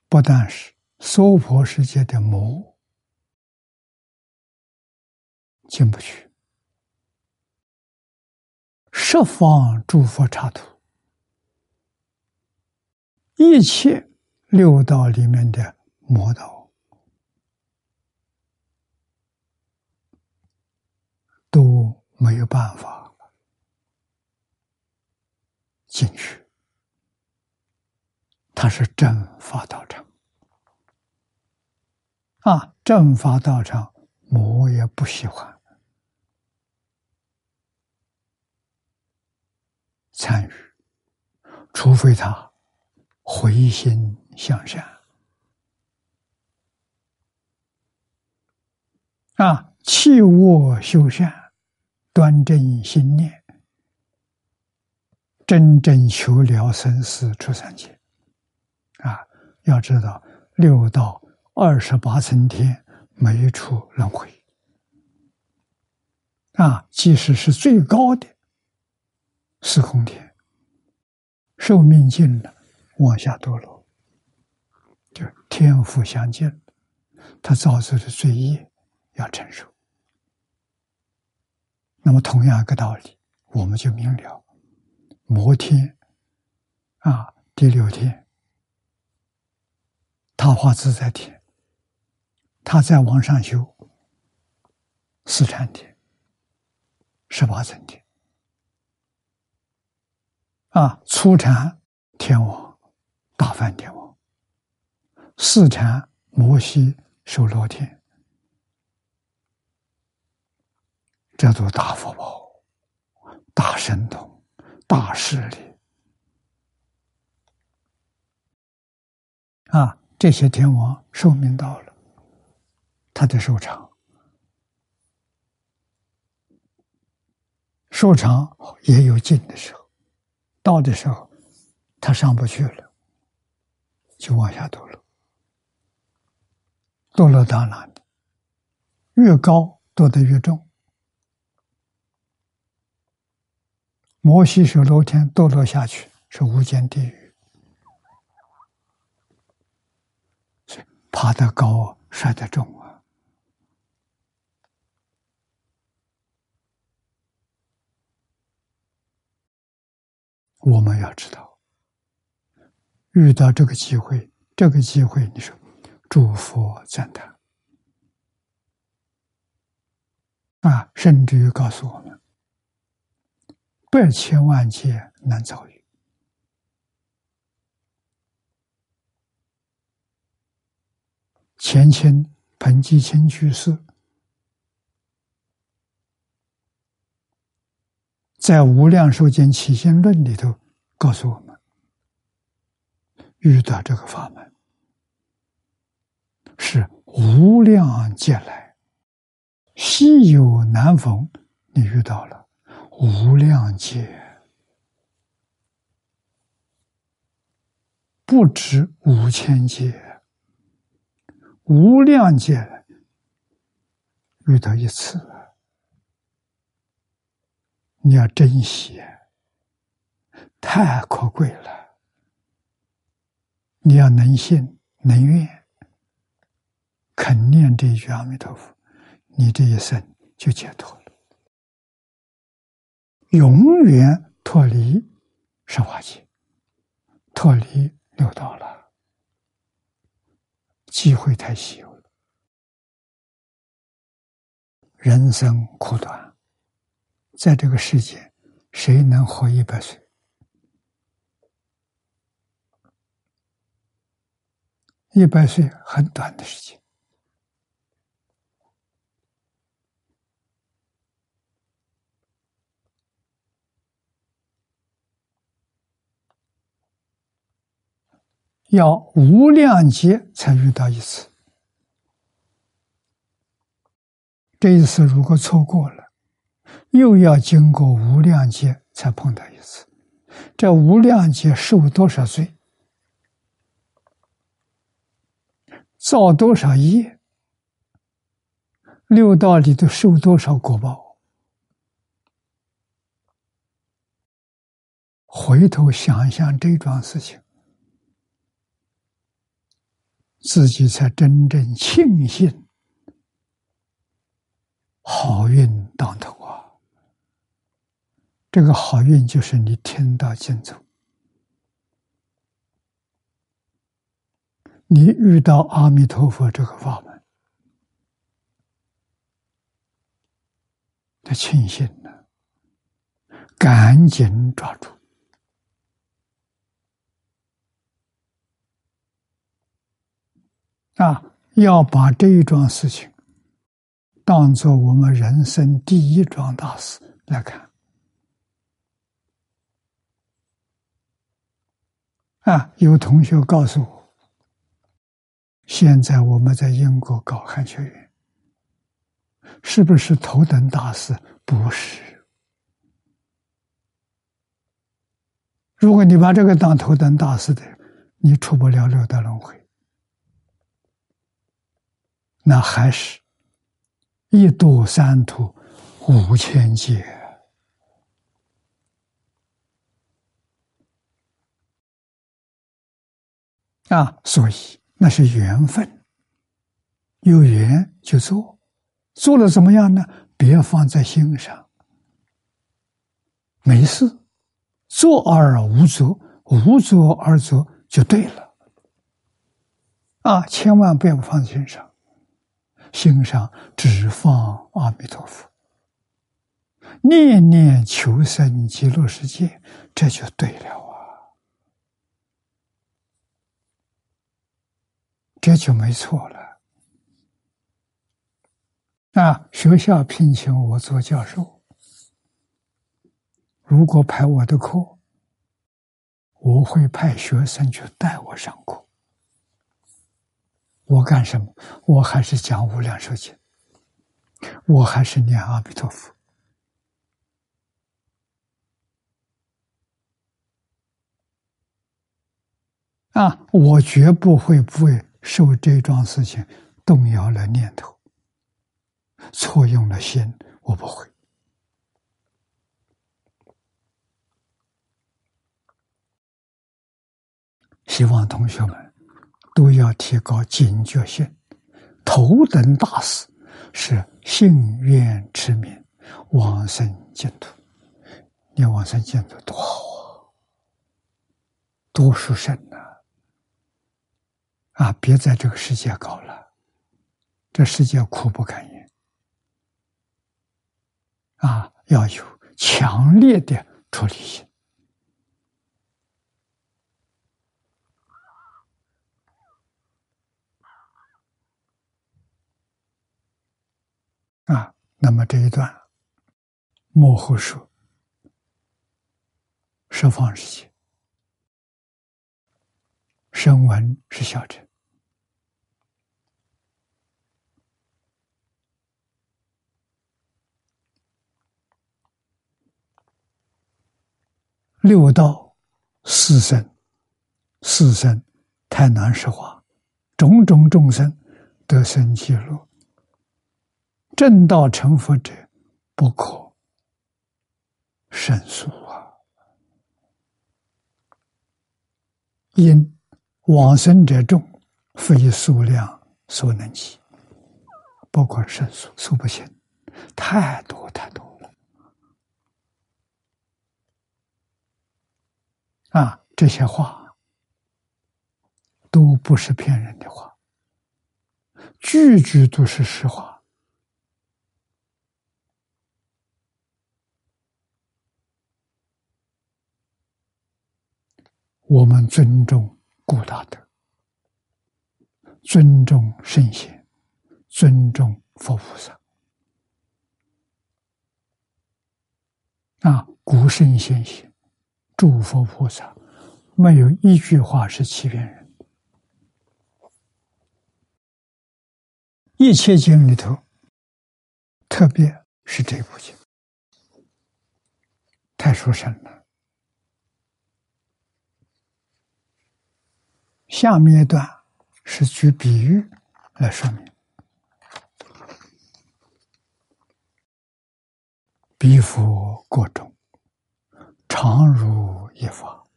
不但是娑婆世界的魔进不去，十方诸佛刹土，一切六道里面的。魔道都没有办法进去，他是正法道场啊！正法道场，魔也不喜欢参与，除非他回心向善。啊，弃恶修善，端正心念，真正求了生死出三界。啊，要知道六道二十八层天没处轮回。啊，即使是最高的四空天，寿命尽了，往下堕落，就天福相见，他造作的罪业。要承受，那么同样一个道理，我们就明了：摩天啊，第六天，他化自在天，他在往上修四禅天、十八层天啊，初禅天王大梵天王，四禅摩西受罗天。叫做大福报、大神通、大势力啊！这些天王寿命到了，他的寿长，寿长也有尽的时候，到的时候他上不去了，就往下堕落，堕落到哪里？越高堕得越重。摩西是楼天堕落下去，是无间地狱，爬得高，摔得重啊！我们要知道，遇到这个机会，这个机会，你说祝福赞叹啊，甚至于告诉我们。百千万劫难遭遇。前清彭继清去世在《无量寿经起心论》里头告诉我们：遇到这个法门是无量劫来稀有难逢，你遇到了。无量劫，不止五千劫，无量劫遇到一次，你要珍惜，太可贵了。你要能信能愿，肯念这一句阿弥陀佛，你这一生就解脱了。永远脱离生化界，脱离六道了，机会太稀有了。人生苦短，在这个世界，谁能活一百岁？一百岁很短的时间。要无量劫才遇到一次，这一次如果错过了，又要经过无量劫才碰到一次。这无量劫受多少罪，造多少业，六道里头受多少果报，回头想想这桩事情。自己才真正庆幸好运当头啊！这个好运就是你听到经走，你遇到阿弥陀佛这个法门，的庆幸呢，赶紧抓住。啊，要把这一桩事情当做我们人生第一桩大事来看。啊，有同学告诉我，现在我们在英国搞汉学院，是不是头等大事？不是。如果你把这个当头等大事的，你出不了六道轮回。那还是一度三途五千劫啊！所以那是缘分，有缘就做，做了怎么样呢？别放在心上，没事，做而无作，无作而作就对了啊！千万不要放在心上。心上只放阿弥陀佛，念念求生极乐世界，这就对了啊！这就没错了。啊，学校聘请我做教授，如果排我的课，我会派学生去带我上课。我干什么？我还是讲无量寿经，我还是念阿弥陀佛啊！我绝不会不会受这桩事情动摇了念头，错用了心，我不会。希望同学们。都要提高警觉性。头等大事是信愿持名往生净土。念往生净土多好啊，多殊胜呐！啊，别在这个世界搞了，这世界苦不堪言。啊，要有强烈的处理性。啊，那么这一段幕后说，十方世界，声闻是小乘，六道四生，四生太难说话，种种众生得生极乐。正道成佛者不可胜数啊！因往生者众，非数量所能及，不可胜数，数不清，太多太多了啊，这些话都不是骗人的话，句句都是实话。我们尊重古大德，尊重圣贤，尊重佛菩萨。啊，古圣先贤、诸佛菩萨，没有一句话是欺骗人。一切经里头，特别是这部经，太殊胜了。下面一段是举比喻来说明。彼佛过中，常如一法，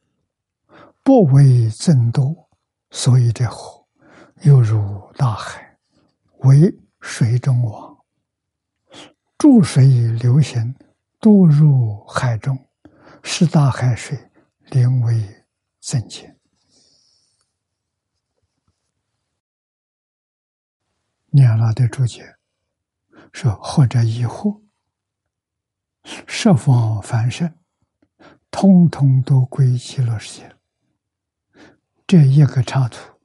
不为增多，所以这火又如大海，为水中王，注水流行，多入海中，是大海水灵为增减。念了的注解说，或者疑惑。十方凡圣，通通都归极乐世界。这一个插图，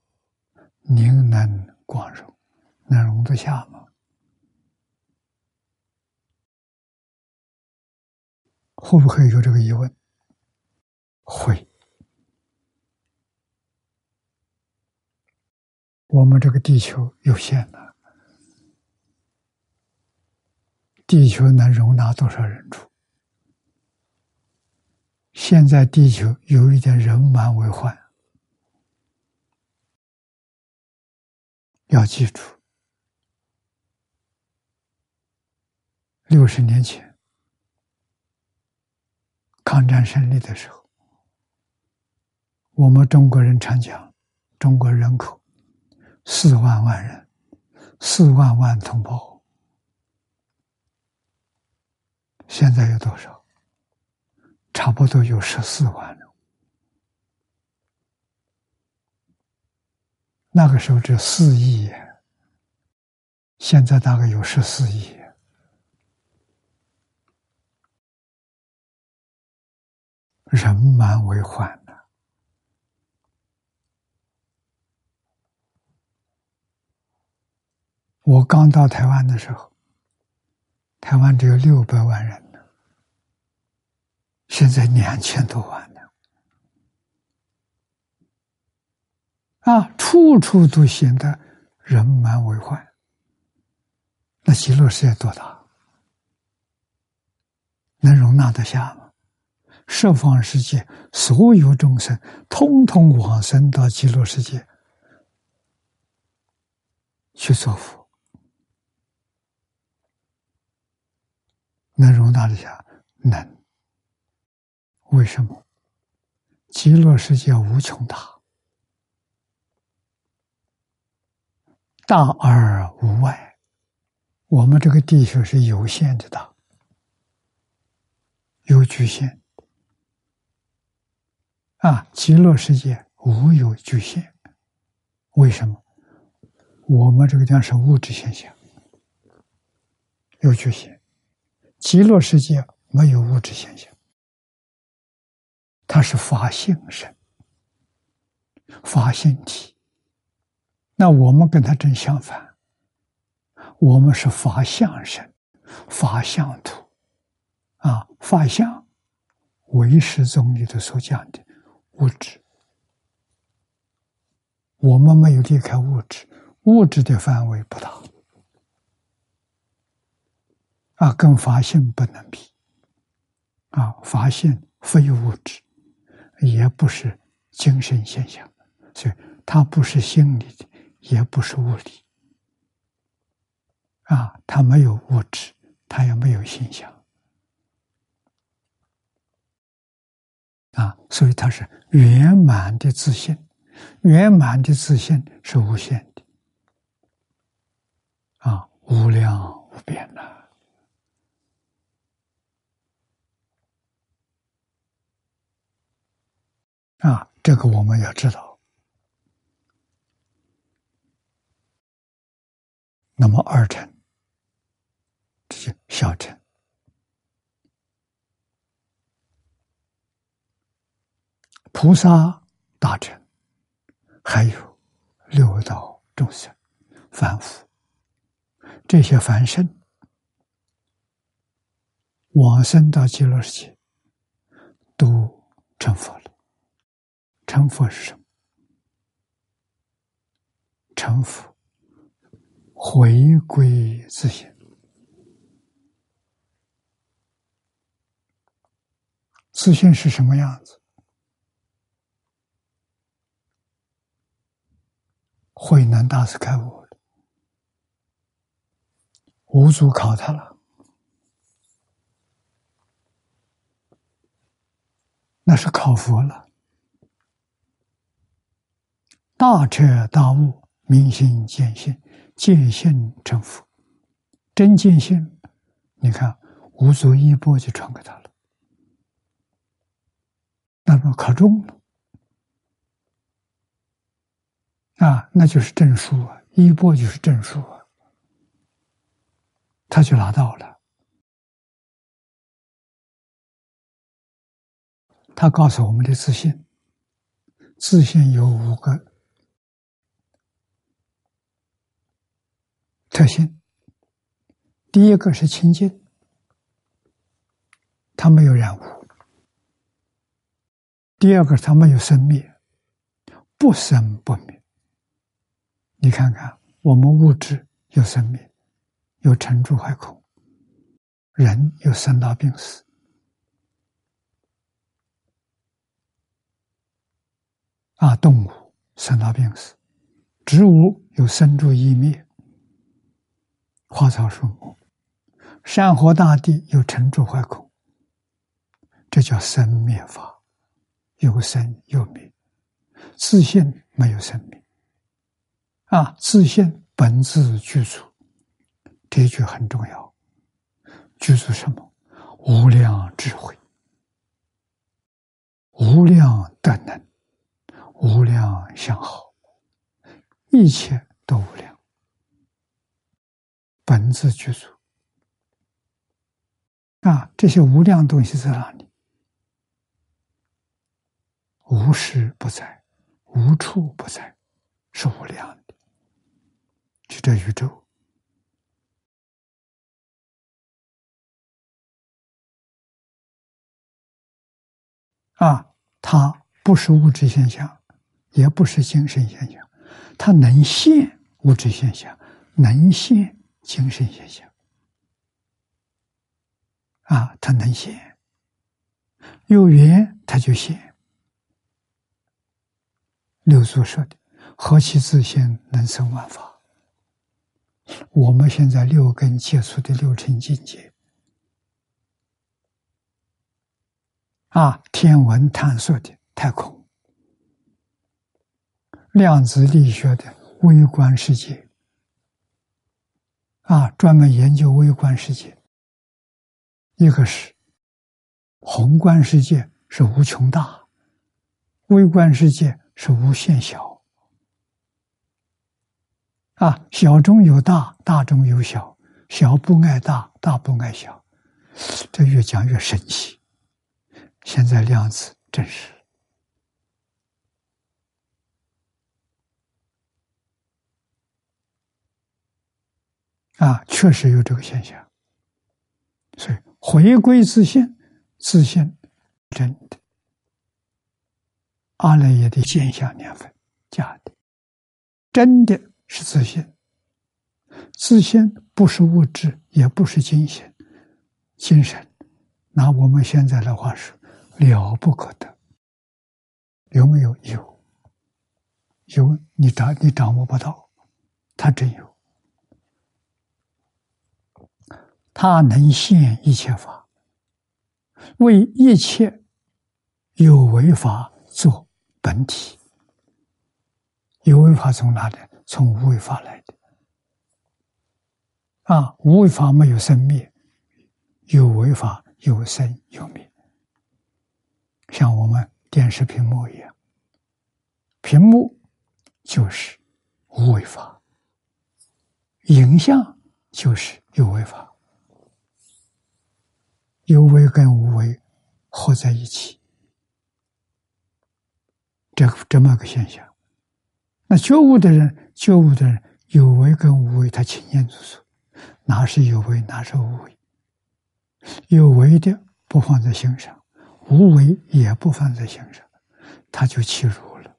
您能光荣，能容得下吗？会不会有这个疑问？会。我们这个地球有限的。地球能容纳多少人住？现在地球有一点人满为患，要记住，六十年前抗战胜利的时候，我们中国人常讲，中国人口四万万人，四万万同胞。现在有多少？差不多有十四万了。那个时候只有四亿，现在大概有十四亿，人满为患呢。我刚到台湾的时候。台湾只有六百万人呢，现在两千多万了，啊，处处都显得人满为患。那极乐世界多大？能容纳得下吗？十方世界所有众生，通通往生到极乐世界去做佛。能容纳得下？能。为什么？极乐世界无穷大，大而无外。我们这个地球是有限的大，有局限。啊，极乐世界无有局限。为什么？我们这个地方是物质现象，有局限。极乐世界没有物质现象，它是法性身、法性体。那我们跟他正相反，我们是法相身、法相土。啊，法相唯识宗里头所讲的物质，我们没有离开物质，物质的范围不大。啊，跟法性不能比。啊，法性非物质，也不是精神现象，所以它不是心理的，也不是物理。啊，它没有物质，它也没有现象。啊，所以它是圆满的自信，圆满的自信是无限的。啊，无量无边呐。啊，这个我们要知道。那么二乘，这些小乘。菩萨大乘，还有六道众生、凡夫，这些凡圣往生到极乐世界，都成佛了。成佛是什么？成佛回归自性，自信是什么样子？慧能大师开悟了，五祖考他了，那是考佛了。大彻大悟，明心见性，见性成佛，真见性。你看，五祖一钵就传给他了，那么考中了。啊，那就是证书啊！一波就是证书啊，他就拿到了。他告诉我们的自信，自信有五个特性。第一个是清净，它没有染污；第二个，它没有生灭，不生不灭。你看看，我们物质有生命，有成住坏空；人有生老病死，啊，动物生老病死，植物有生住异灭，花草树木，山河大地有成住坏空，这叫生灭法，有生有灭，自信没有生命。啊，自信本自具足，这句很重要。具足什么？无量智慧，无量德能，无量相好，一切都无量。本自具足。啊，这些无量东西在哪里？无时不在，无处不在，是无量的。就这宇宙啊，它不是物质现象，也不是精神现象，它能现物质现象，能现精神现象。啊，它能现，有缘它就现。六祖说的：“何其自信，能生万法。”我们现在六根接触的六尘境界，啊，天文探索的太空，量子力学的微观世界，啊，专门研究微观世界。一个是宏观世界是无穷大，微观世界是无限小。啊，小中有大，大中有小，小不爱大，大不爱小，这越讲越神奇。现在量子证实，啊，确实有这个现象。所以回归自信，自信真的，阿赖耶的现象年份假的，真的。是自信，自信不是物质，也不是精神，精神，拿我们现在的话说，了不可得。有没有？有，有，你掌你掌握不到，他真有，他能现一切法，为一切有为法做本体，有为法从哪里？从无为法来的啊，无为法没有生灭，有为法有生有灭。像我们电视屏幕一样，屏幕就是无为法，影像就是有为法，有为跟无为合在一起，这这么个现象。那觉悟的人，觉悟的人，有为跟无为，他清清楚楚，哪是有为，哪是无为。有为的不放在心上，无为也不放在心上，他就起入了。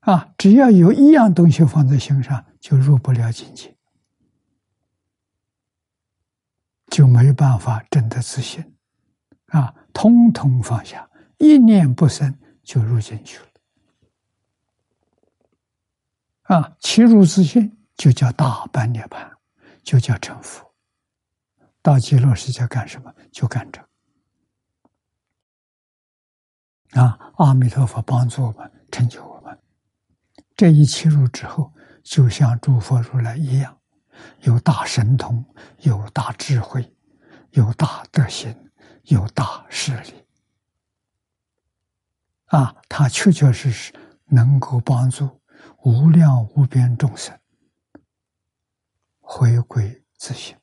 啊，只要有一样东西放在心上，就入不了境界，就没办法真的自信。啊，通通放下，一念不生，就入进去了。啊，其入自信就叫大般涅槃，就叫成佛。到极乐世界干什么？就干这。啊，阿弥陀佛帮助我们，成就我们。这一切入之后，就像诸佛如来一样，有大神通，有大智慧，有大德行，有大势力。啊，他确确实实能够帮助。无量无边众生回归自性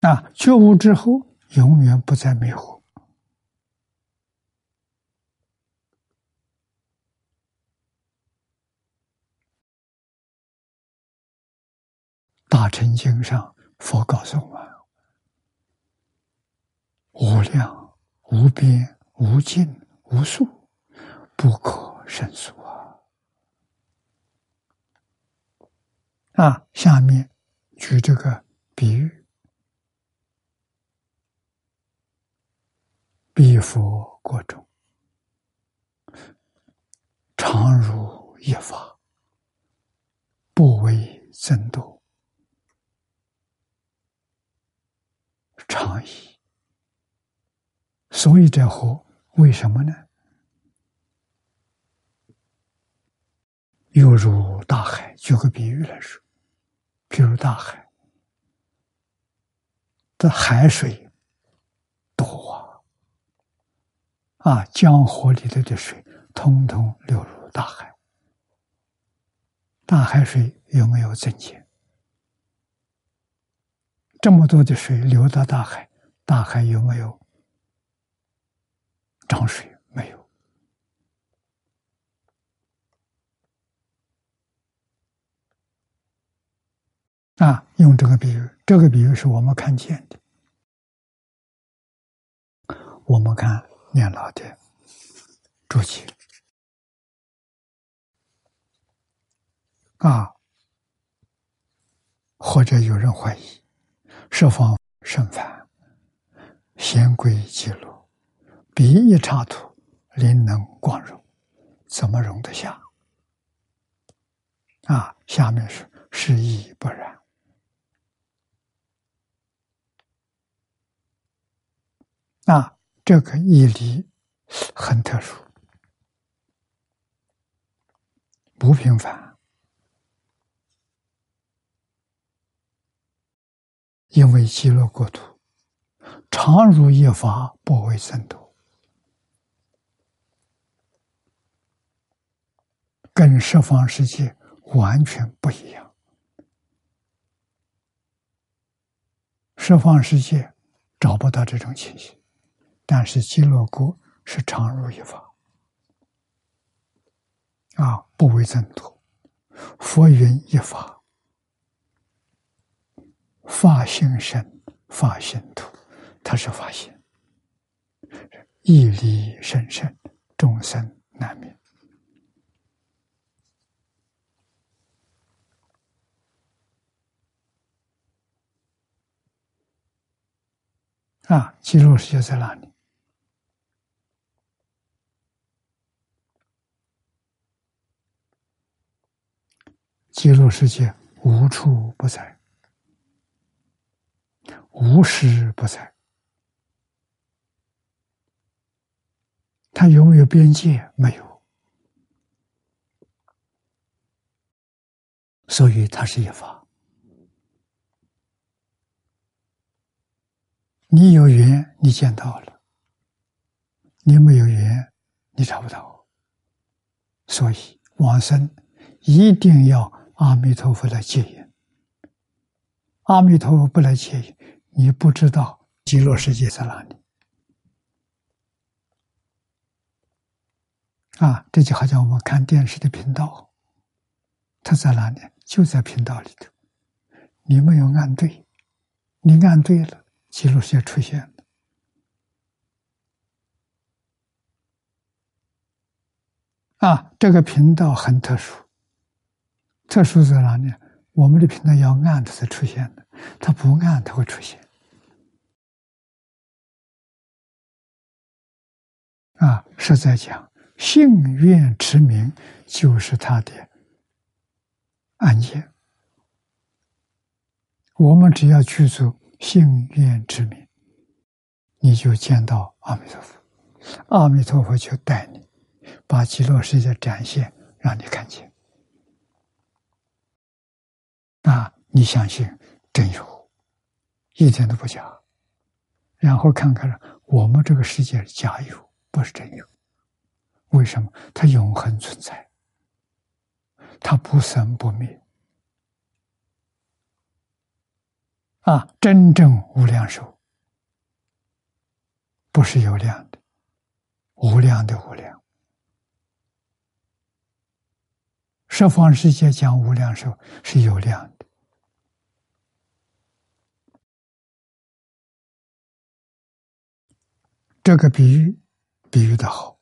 啊！觉悟之后，永远不再迷惑。大乘经上，佛告诉我们。无量、无边、无尽、无数，不可胜数啊！啊，下面举这个比喻：彼佛国中，常如一法，不为增多，常以。所以这河为什么呢？犹如大海，举个比喻来说，比如大海的海水多啊，啊，江河里头的水通通流入大海，大海水有没有增减？这么多的水流到大海，大海有没有？涨水没有啊？用这个比喻，这个比喻是我们看见的。我们看念老的注解啊，或者有人怀疑，设方甚繁，贤贵记录。笔一插土，灵能光荣，怎么容得下？啊，下面是是义不然。那这个义理很特殊，不平凡，因为极乐国土常如一法，不为僧多。跟十方世界完全不一样。十方世界找不到这种情形，但是极乐国是常如一法，啊，不为增多。佛云一法，法性身，法性土，它是法性，义理深深，众生难免。啊，极乐世界在哪里？极乐世界无处不在，无时不在。它有没有边界？没有。所以它是一法。你有缘，你见到了；你没有缘，你找不到。所以往生一定要阿弥陀佛来接引。阿弥陀佛不来接引，你不知道极乐世界在哪里。啊，这就好像我们看电视的频道，它在哪里？就在频道里头。你没有按对，你按对了，极乐世界出现了。啊，这个频道很特殊，特殊在哪里？我们的频道要按它才出现的，它不按它会出现。啊，是在讲。信愿持名就是他的案件。我们只要去做信愿之名，你就见到阿弥陀佛，阿弥陀佛就带你把极乐世界展现，让你看见。啊，你相信真有，一点都不假。然后看看我们这个世界假有，不是真有。为什么它永恒存在？它不生不灭啊！真正无量寿，不是有量的，无量的无量。十方世界讲无量寿是有量的，这个比喻比喻的好。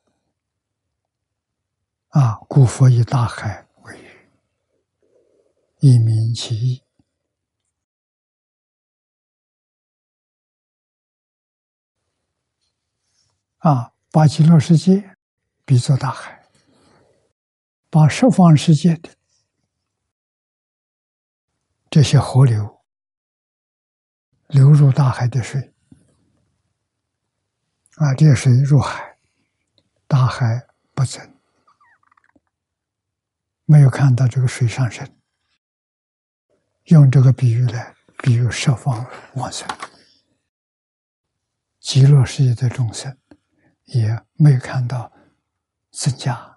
啊！古佛以大海为喻，以明其意。啊，把极乐世界比作大海，把十方世界的这些河流流入大海的水，啊，这些水入海，大海不增。没有看到这个水上升，用这个比喻来比喻十方往生，极乐世界的众生也没有看到增加。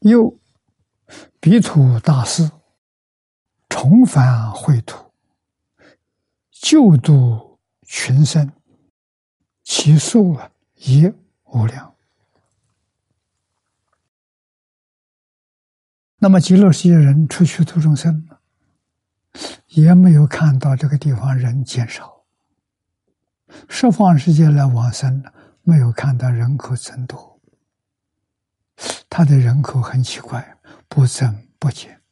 又彼土大师重返秽土，救度群生，其数啊！也无量，那么极乐世界人出去度众生，也没有看到这个地方人减少；十方世界来往生，没有看到人口增多。他的人口很奇怪，不增不减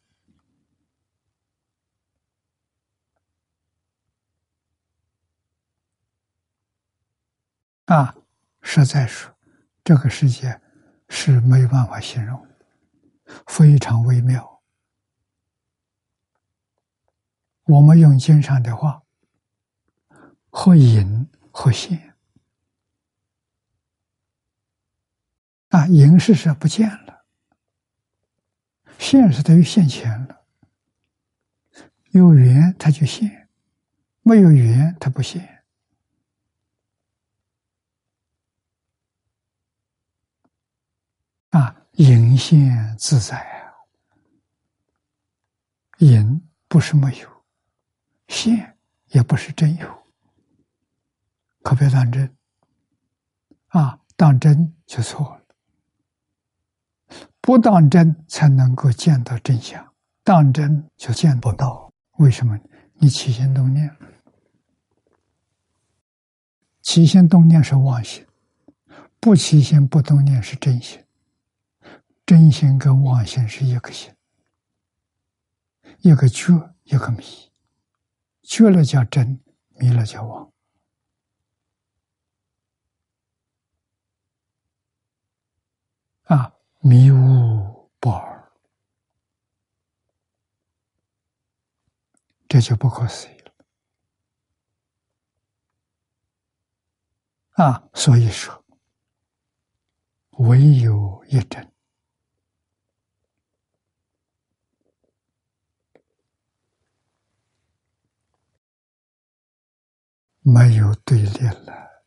啊。实在说，这个世界是没有办法形容，非常微妙。我们用经上的话，或隐或现。啊，隐是不见了，现是等于现前了。有缘它就现，没有缘它不现。啊，隐现自在啊！隐不是没有，现也不是真有，可别当真。啊，当真就错了。不当真才能够见到真相，当真就见不到。为什么？你起心动念，起心动念是妄心，不起心不动念是真心。真心跟妄心是一个心，一个觉，一个迷，觉了叫真，迷了叫妄。啊，迷悟不二，这就不可思议了。啊，所以说，唯有一真，没有对立了。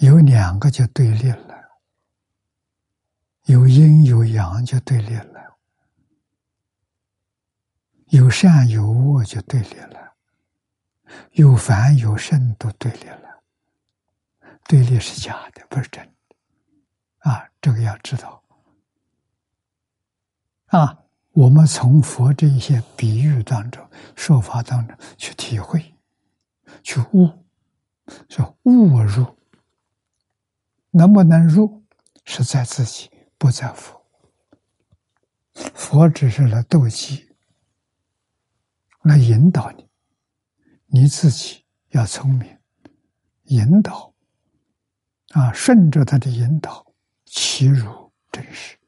有两个就对立了，有阴有阳就对立了，有善有恶就对立了，有凡有圣都对立了。对立是假的，不是真的，啊，这个要知道。啊，我们从佛这一些比喻当中、说法当中去体会、去悟，说悟入，能不能入，是在自己，不在佛。佛只是来斗鸡，来引导你，你自己要聪明，引导。啊，顺着他的引导，其如真实，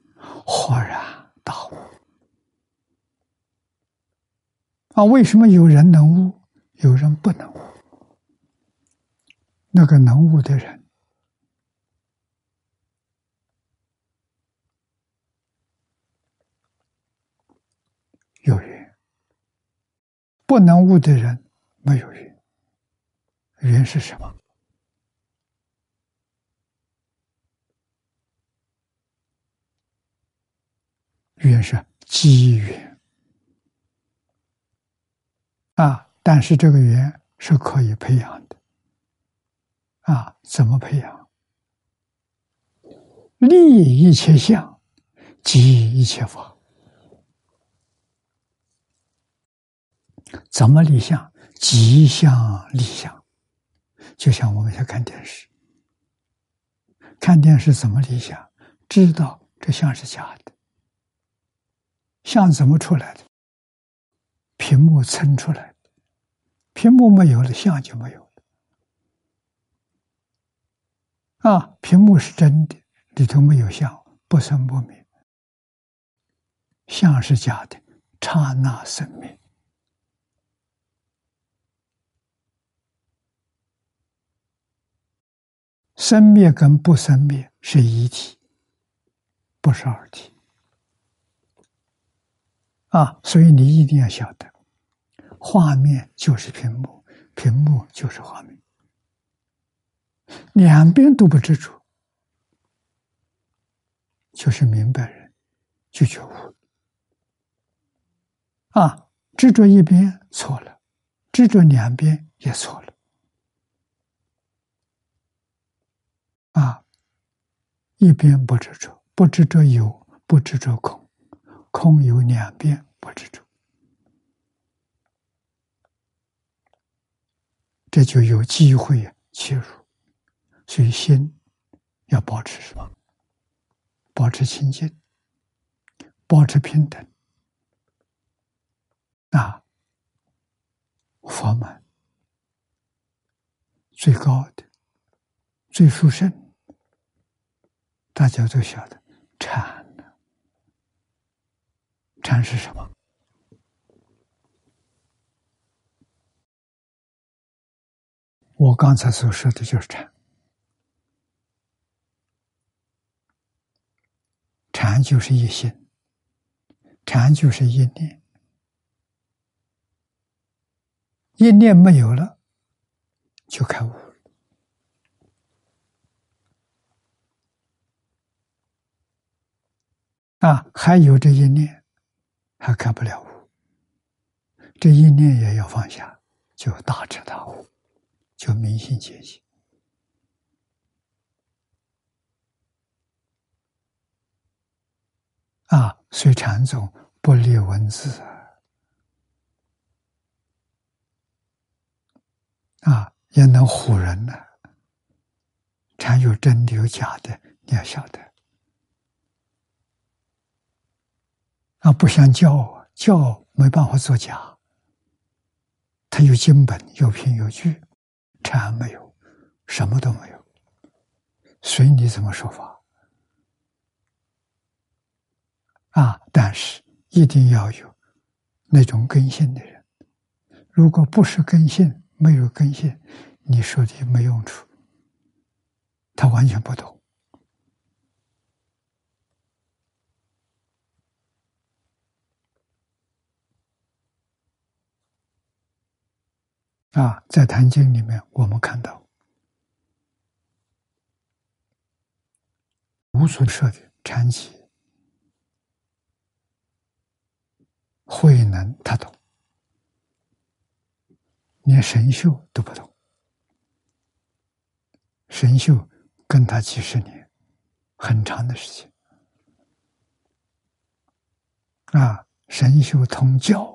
豁然大悟。啊，为什么有人能悟，有人不能悟？那个能悟的人有缘，不能悟的人没有缘。缘是什么？缘是机缘啊，但是这个缘是可以培养的啊，怎么培养？利益一切相，即一切法。怎么立相？即相立相，就像我们在看电视，看电视怎么立相？知道这像是假的。像怎么出来的？屏幕撑出来的，屏幕没有了，像就没有了。啊，屏幕是真的，里头没有像，不生不灭；像是假的，刹那生灭。生灭跟不生灭是一体，不是二体。啊，所以你一定要晓得，画面就是屏幕，屏幕就是画面，两边都不执着，就是明白人，就觉悟。啊，执着一边错了，执着两边也错了。啊，一边不执着，不执着有，不执着空。空有两边不执着，这就有机会切入。所以心要保持什么？保持清净，保持平等。啊，佛门最高的、最殊胜，大家都晓得禅呢。禅是什么？我刚才所说的就是禅。禅就是一心，禅就是一念，一念没有了，就开悟了。啊，还有这一念。还开不了悟，这一念也要放下，就大彻大悟，就明心见性。啊，虽禅宗不立文字啊，也能唬人呢。禅有真的有假的，你要晓得。啊，不像教，教没办法作假。他有经本，有凭有据，禅没有，什么都没有，随你怎么说法。啊，但是一定要有那种根性的人。如果不是根性，没有根性，你说的没用处。他完全不懂。啊，在《坛经》里面，我们看到无所设的禅机慧能，他懂，连神秀都不懂。神秀跟他几十年，很长的时间。啊，神秀通教。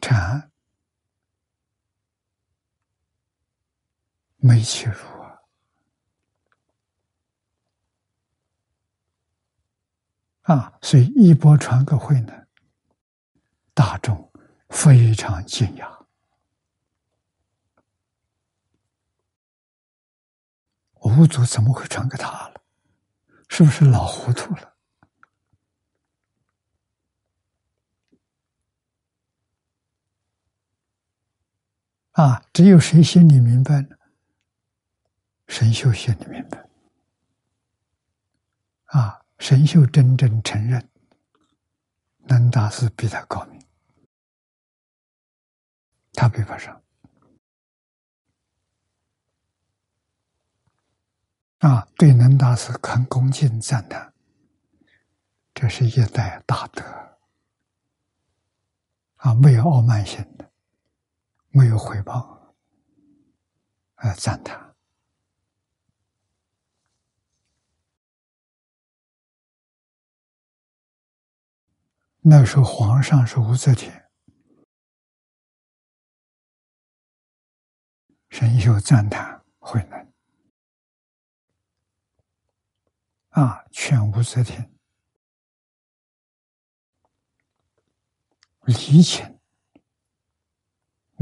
禅没切入啊！啊，所以一波传个会呢，大众非常惊讶。五祖怎么会传给他了？是不是老糊涂了？啊！只有谁心里明白？神秀心里明白。啊！神秀真正承认，南大师比他高明，他比不上。啊！对南大师很恭敬赞叹，这是一代大德。啊！没有傲慢心的。没有回报，啊，赞叹。那时候皇上是武则天，神秀赞叹慧能，啊，劝武则天离情。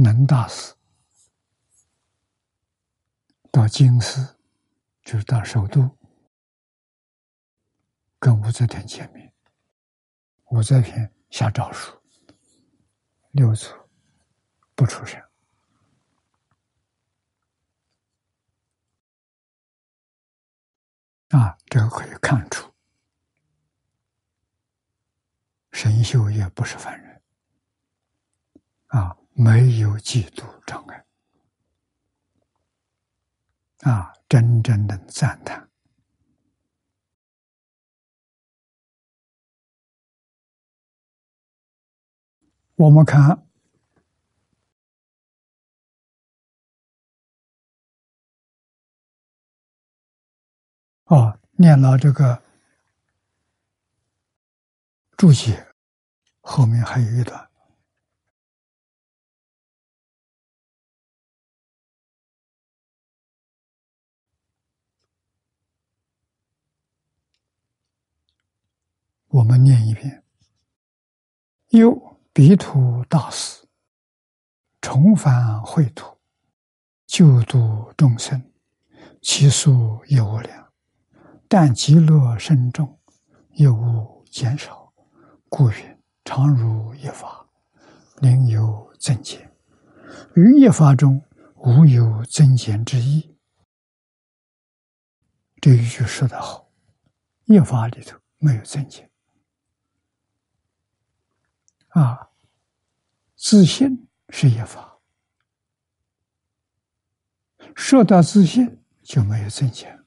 能大师到京师，就是到首都，跟武则天见面。武则天下诏书，六祖不出声。啊，这个可以看出，神秀也不是凡人。啊。没有嫉妒障碍，啊，真正的赞叹。我们看，哦，念了这个注解，后面还有一段。我们念一遍：又彼土大师重返秽土，救度众生，其数亦无量。但极乐深重，又无减少，故云常如一法，另有增减。于一法中，无有增减之意。这一句说得好，一法里头没有增减。啊，自信是一法，说到自信就没有增减了。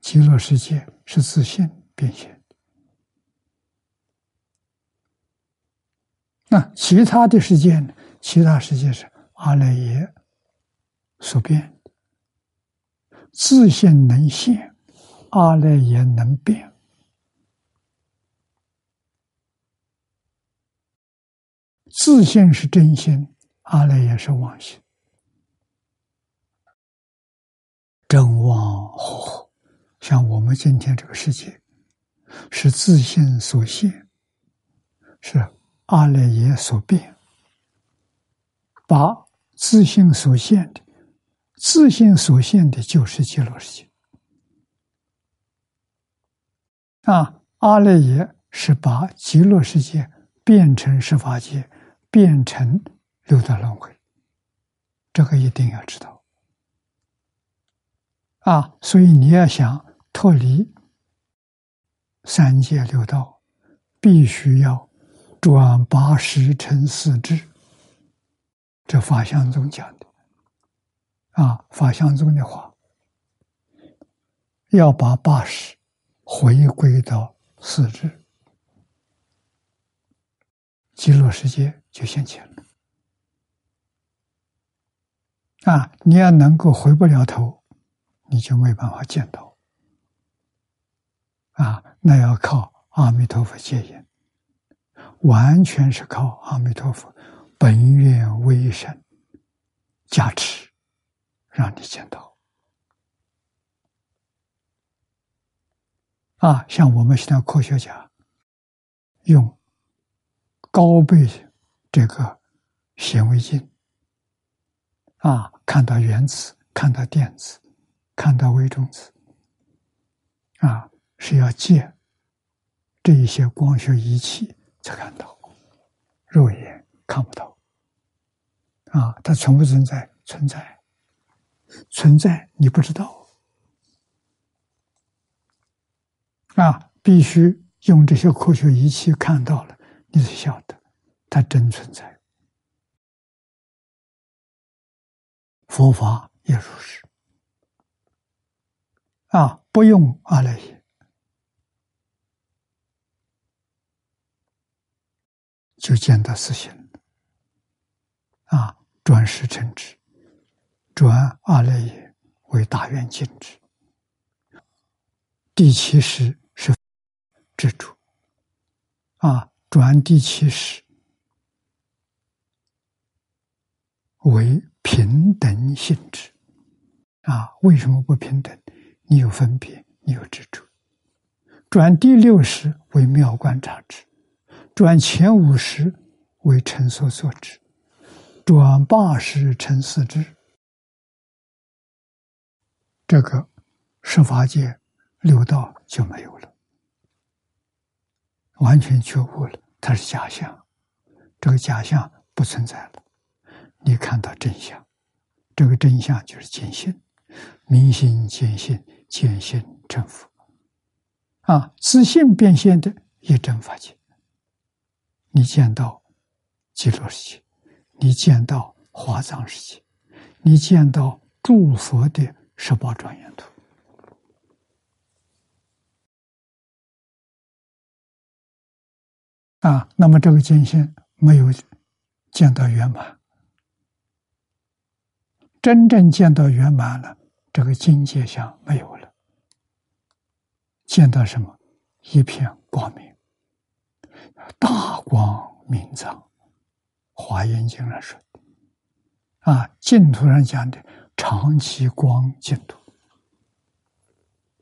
极乐世界是自信变现，那其他的世界呢？其他世界是阿赖耶所变，自信能现，阿赖耶能变。自信是真心，阿赖也是妄心。真妄合，像我们今天这个世界，是自信所现，是阿赖耶所变。把自信所现的，自信所现的就是极乐世界。啊，阿赖耶是把极乐世界变成十法界。变成六道轮回，这个一定要知道啊！所以你要想脱离三界六道，必须要转八十成四智。这法相宗讲的啊，法相宗的话，要把八十回归到四智，极乐世界就现前了。啊，你要能够回不了头，你就没办法见到。啊，那要靠阿弥陀佛接引，完全是靠阿弥陀佛本愿威神加持，让你见到。啊，像我们现在科学家用高倍这个显微镜。啊，看到原子，看到电子，看到微中子，啊，是要借这一些光学仪器才看到，肉眼看不到。啊，它存不存在？存在，存在，你不知道。啊，必须用这些科学仪器看到了，你是晓得它真存在。佛法也如是啊，不用阿赖耶，就见到四心啊，转世成智，转阿赖耶为大圆镜智。第七识是执着啊，转第七识为。平等性质啊？为什么不平等？你有分别，你有执着。转第六识为妙观察智，转前五识为成所作智，转八识成四智。这个十法界六道就没有了，完全觉悟了，它是假象，这个假象不存在了。你看到真相，这个真相就是见性，明心见性，见性成佛。啊，自信变现的一真法界，你见到极乐世界，你见到华藏世界，你见到诸佛的十八庄严图。啊，那么这个见性没有见到圆满。真正见到圆满了，这个境界相没有了，见到什么？一片光明，大光明藏，《华严经》上说的，啊，净土上讲的长期光净土，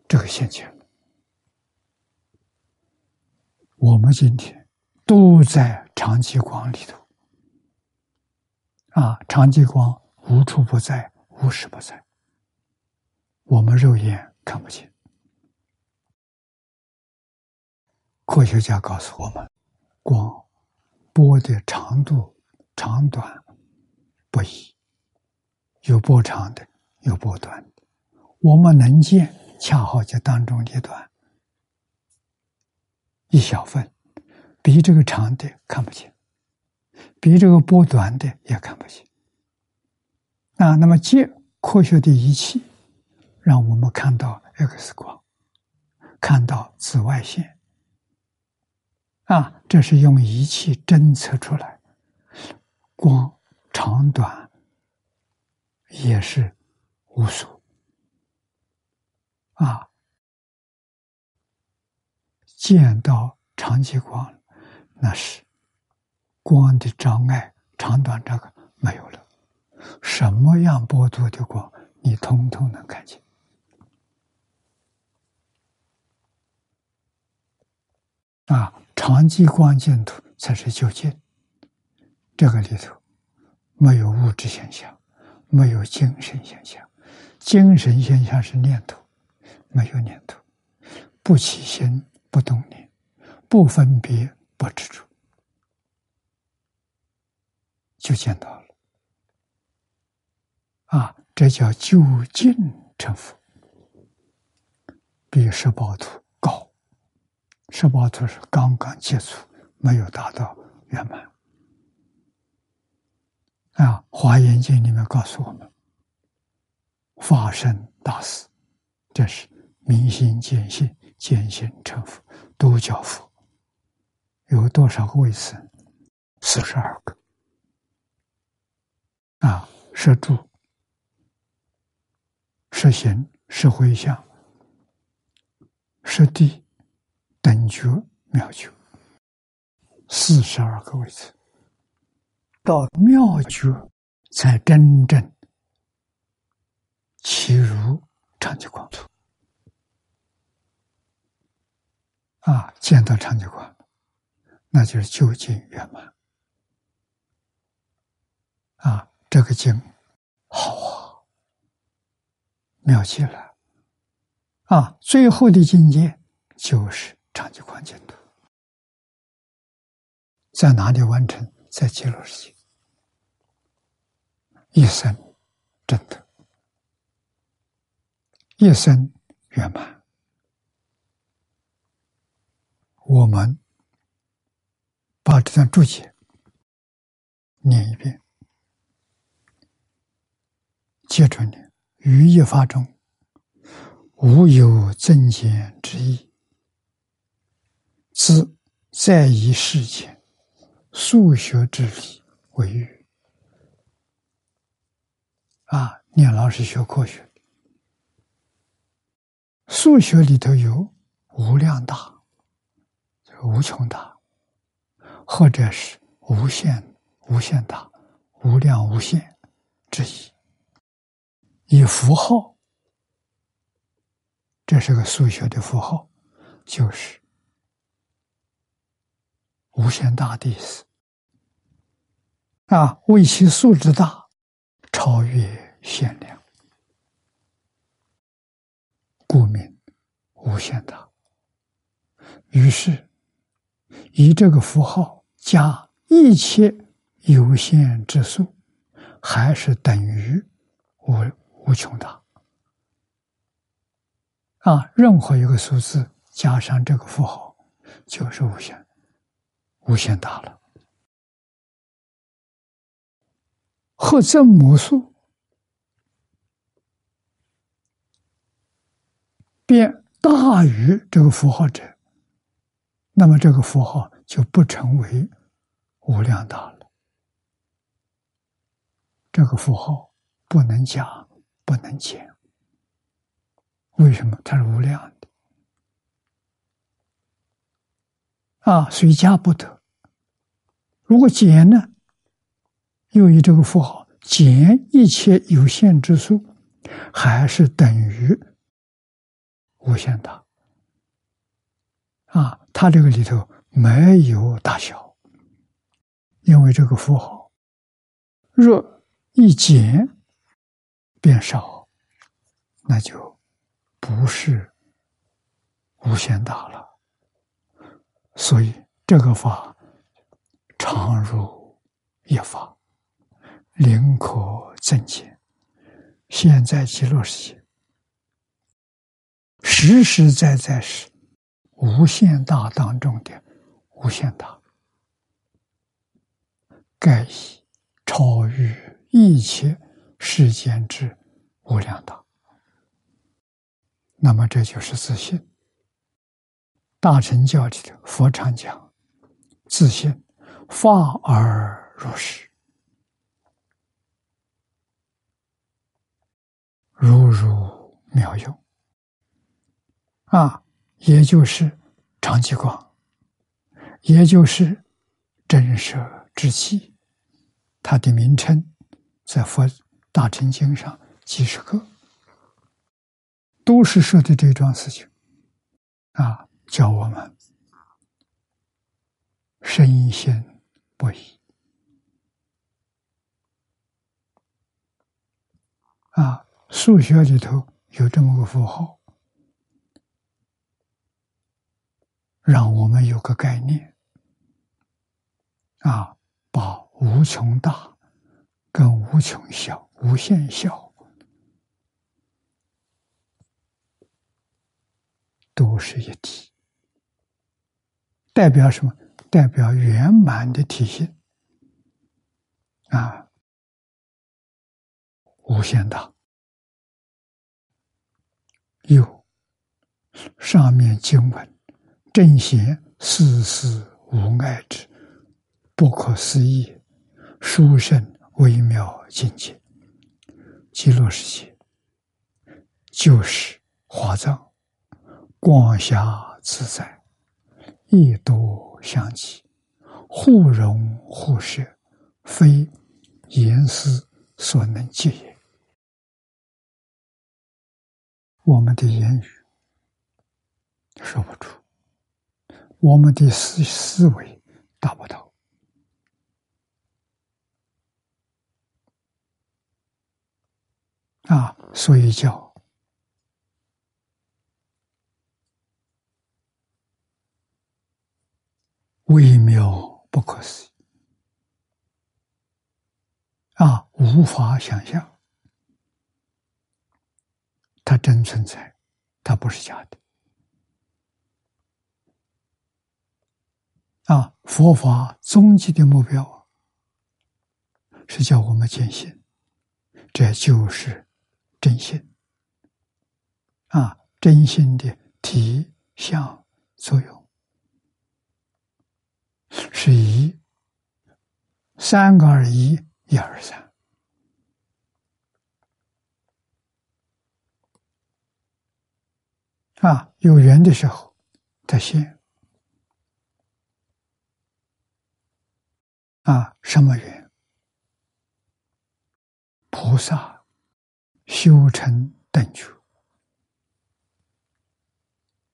这个现前了。我们今天都在长期光里头，啊，长期光。无处不在，无时不在。我们肉眼看不见。科学家告诉我们，光波的长度长短不一，有波长的，有波短的。我们能见，恰好在当中一段一小份，比这个长的看不见，比这个波短的也看不见。啊，那么借科学的仪器，让我们看到 X 光，看到紫外线。啊，这是用仪器侦测出来，光长短也是无数。啊，见到长期光，那是光的障碍，长短这个没有了。什么样波度的光，你通通能看见。啊，长期光净土才是究竟。这个里头没有物质现象，没有精神现象。精神现象是念头，没有念头，不起心，不动念，不分别，不执着，就见到了。啊，这叫就近成佛，比十八图高。十八图是刚刚接触，没有达到圆满。啊，《华严经》里面告诉我们，发生大事，这是明心见性，见性成佛，都叫佛。有多少个位次？四十二个。啊，摄住、摄行、摄回向、摄地、等觉、妙觉，四十二个位次。到妙觉，才真正起入长吉光土啊！见到长吉光，那就是究竟圆满啊！这个经好啊，妙极了啊！最后的境界就是长吉光净土，在哪里完成？在极乐世界。一生真的，一生圆满。我们把这段注解念一遍，接着念：于一法中，无有增减之意，自在以世间数学之理为喻。啊，念老师学科学，数学里头有无量大、无穷大，或者是无限、无限大、无量无限之意。以符号，这是个数学的符号，就是无限大的意思。啊，为其数之大。超越限量，故名无限大。于是，以这个符号加一切有限之数，还是等于无无穷大。啊，任何一个数字加上这个符号，就是无限，无限大了。或正母数变大于这个符号者，那么这个符号就不成为无量大了。这个符号不能加，不能减。为什么？它是无量的啊，谁加不得。如果减呢？又以这个符号减一切有限之数，还是等于无限大啊？它这个里头没有大小，因为这个符号若一减变少，那就不是无限大了。所以这个法常如一法。宁可增减，现在极乐世界实实在在是无限大当中的无限大，盖以超越一切世间之无量大。那么这就是自信。大乘教里的佛常讲，自信法而如是。如如妙用啊，也就是长吉光，也就是真舍之气，它的名称在佛大乘经上几十个，都是说的这桩事情啊，叫我们深信不疑啊。数学里头有这么个符号，让我们有个概念啊，把无穷大跟无穷小无限小，都是一体，代表什么？代表圆满的体现啊，无限大。有上面经文，正显世事无碍之不可思议、殊胜微妙境界。极乐世界就是华藏，光霞自在，一多相继，互融互摄，非言思所能及也。我们的言语说不出，我们的思思维达不到啊，所以叫微妙不可思议啊，无法想象。它真存在，它不是假的。啊，佛法终极的目标是叫我们坚信，这就是真心。啊，真心的体相作用是一，三个二一，一二三。啊，有缘的时候，他现。啊，什么缘？菩萨修成等觉，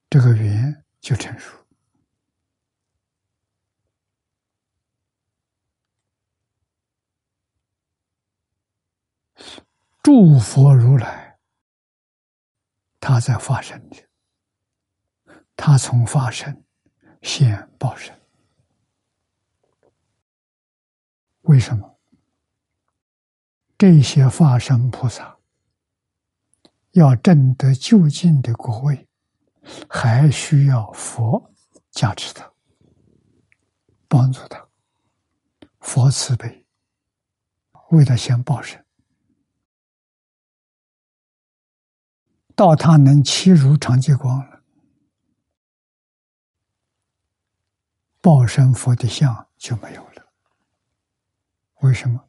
这个缘就成熟。诸佛如来，他在发生的。他从发生现报身，为什么这些化身菩萨要证得究竟的果位，还需要佛加持他、帮助他？佛慈悲，为他先报身，到他能欺如长吉光了。报身佛的像就没有了，为什么？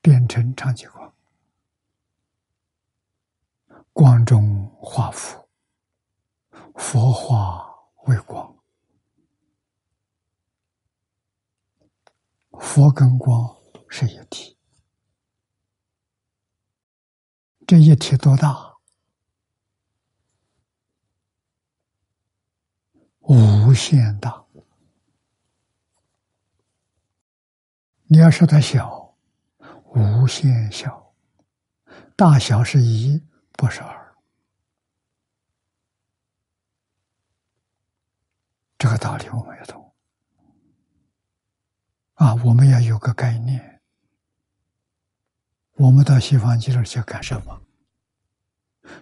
变成长吉光，光中化佛，佛化为光，佛跟光是一体，这一体多大？无限大。你要说它小，无限小，大小是一，不是二。这个道理我们要懂啊！我们要有个概念。我们到西方极乐去干什么？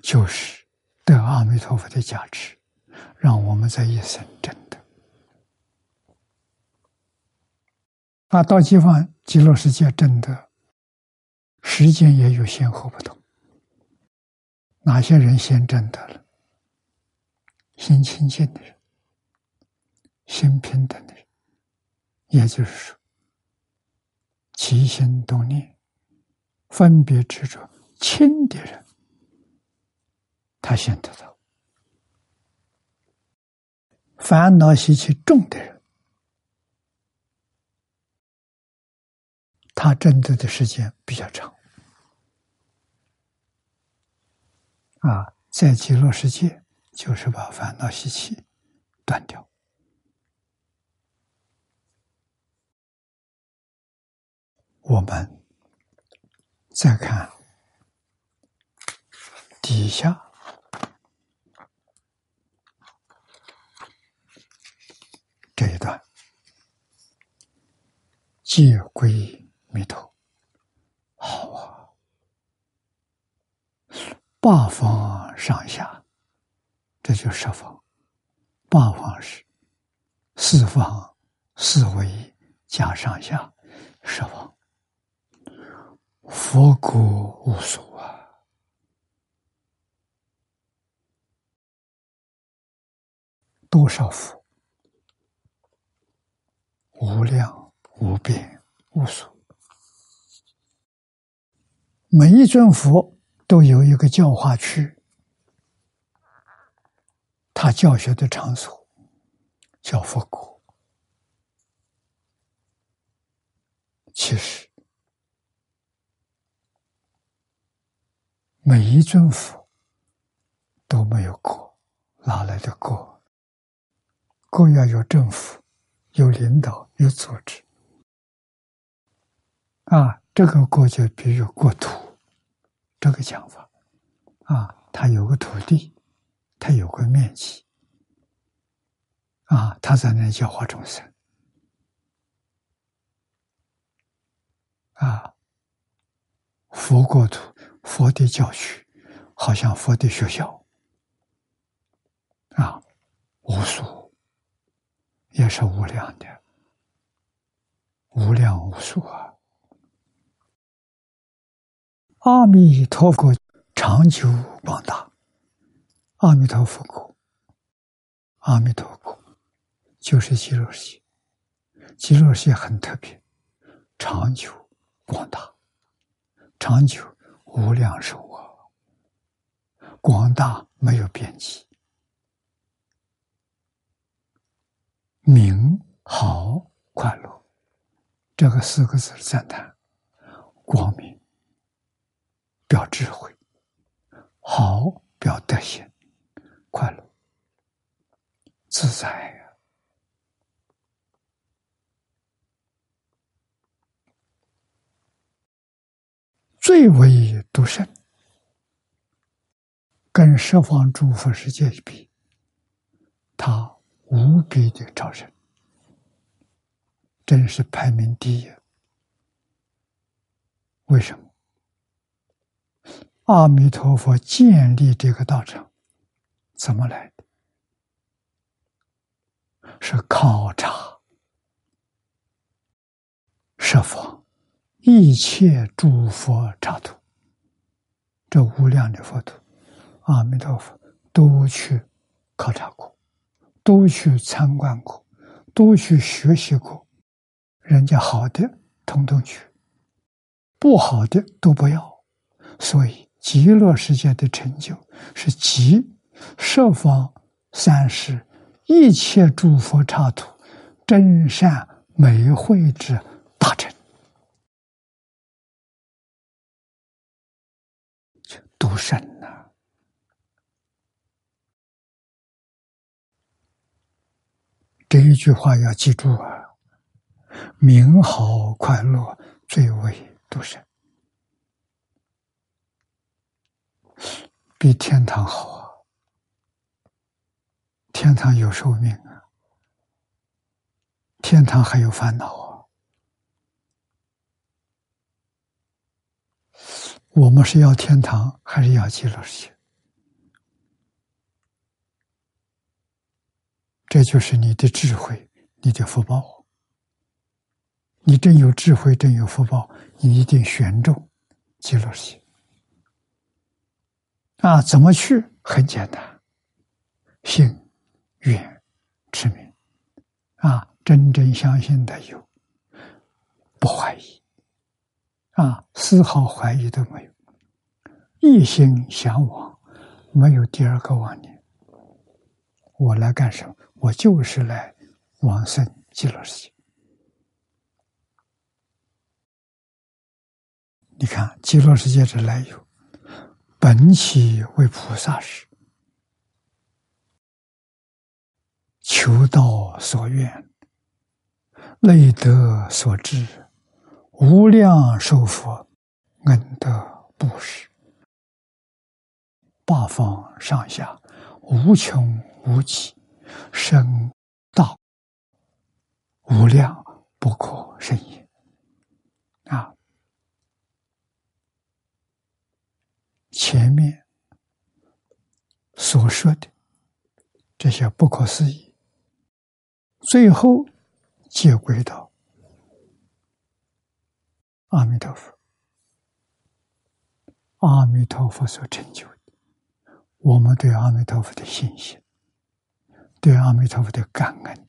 就是得阿弥陀佛的加持，让我们在一生真的。啊，到西方极乐世界真的时间也有先后不同。哪些人先真得了？心清净的人，心平等的人，也就是说，起心动念、分别执着轻的人，他先得到；烦恼习气重的人。他挣得的时间比较长，啊，在极乐世界就是把烦恼习气断掉。我们再看底下这一段，戒归。弥陀，好啊！八方上下，这就十方。八方是四方四维加上下，十方。佛国无数啊，多少佛？无量无边无数。每一尊佛都有一个教化区，他教学的场所叫佛国。其实。每一尊佛都没有国，哪来的国？国要有政府，有领导，有组织。啊，这个国就比如国土，这个讲法。啊，他有个土地，他有个面积。啊，他在那教化众生。啊，佛国土。佛的教区，好像佛的学校啊，无数，也是无量的，无量无数啊！阿弥陀佛，长久广大，阿弥陀佛国，阿弥陀佛就是极乐世界，极乐世界很特别，长久广大，长久。无量寿啊，广大没有边际，明好快乐，这个四个字赞叹，光明。表智慧，好表德行，快乐自在呀，最为。独胜，跟十方诸佛世界一比，他无比的超胜，真是排名第一。为什么？阿弥陀佛建立这个道场，怎么来的？是考察十方一切诸佛刹土。这无量的佛土，阿弥陀佛都去考察过，都去参观过，都去学习过。人家好的统统去，不好的都不要。所以极乐世界的成就是集十方三世一切诸佛刹土真善美慧之大成。独身呐，这一句话要记住啊！名好快乐，最为独身，比天堂好啊！天堂有寿命啊，天堂还有烦恼啊。我们是要天堂，还是要极乐世界？这就是你的智慧，你的福报。你真有智慧，真有福报，你一定选中极乐世界。啊，怎么去？很简单，信、愿、持名。啊，真正相信的有，不怀疑。啊，丝毫怀疑都没有，一心向往，没有第二个妄念。我来干什么？我就是来往生极乐世界。你看，极乐世界的来由，本起为菩萨时，求道所愿，累德所知。无量寿佛恩德布施，八方上下无穷无极，深大无量不可胜也。啊，前面所说的这些不可思议，最后皆归到阿弥陀佛。阿弥陀佛所成就的，我们对阿弥陀佛的信心，对阿弥陀佛的感恩，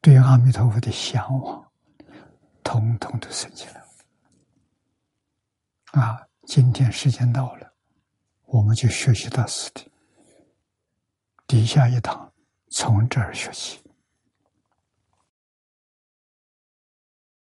对阿弥陀佛的向往，统统都升起来。啊，今天时间到了，我们就学习到此地。底下一堂从这儿学习。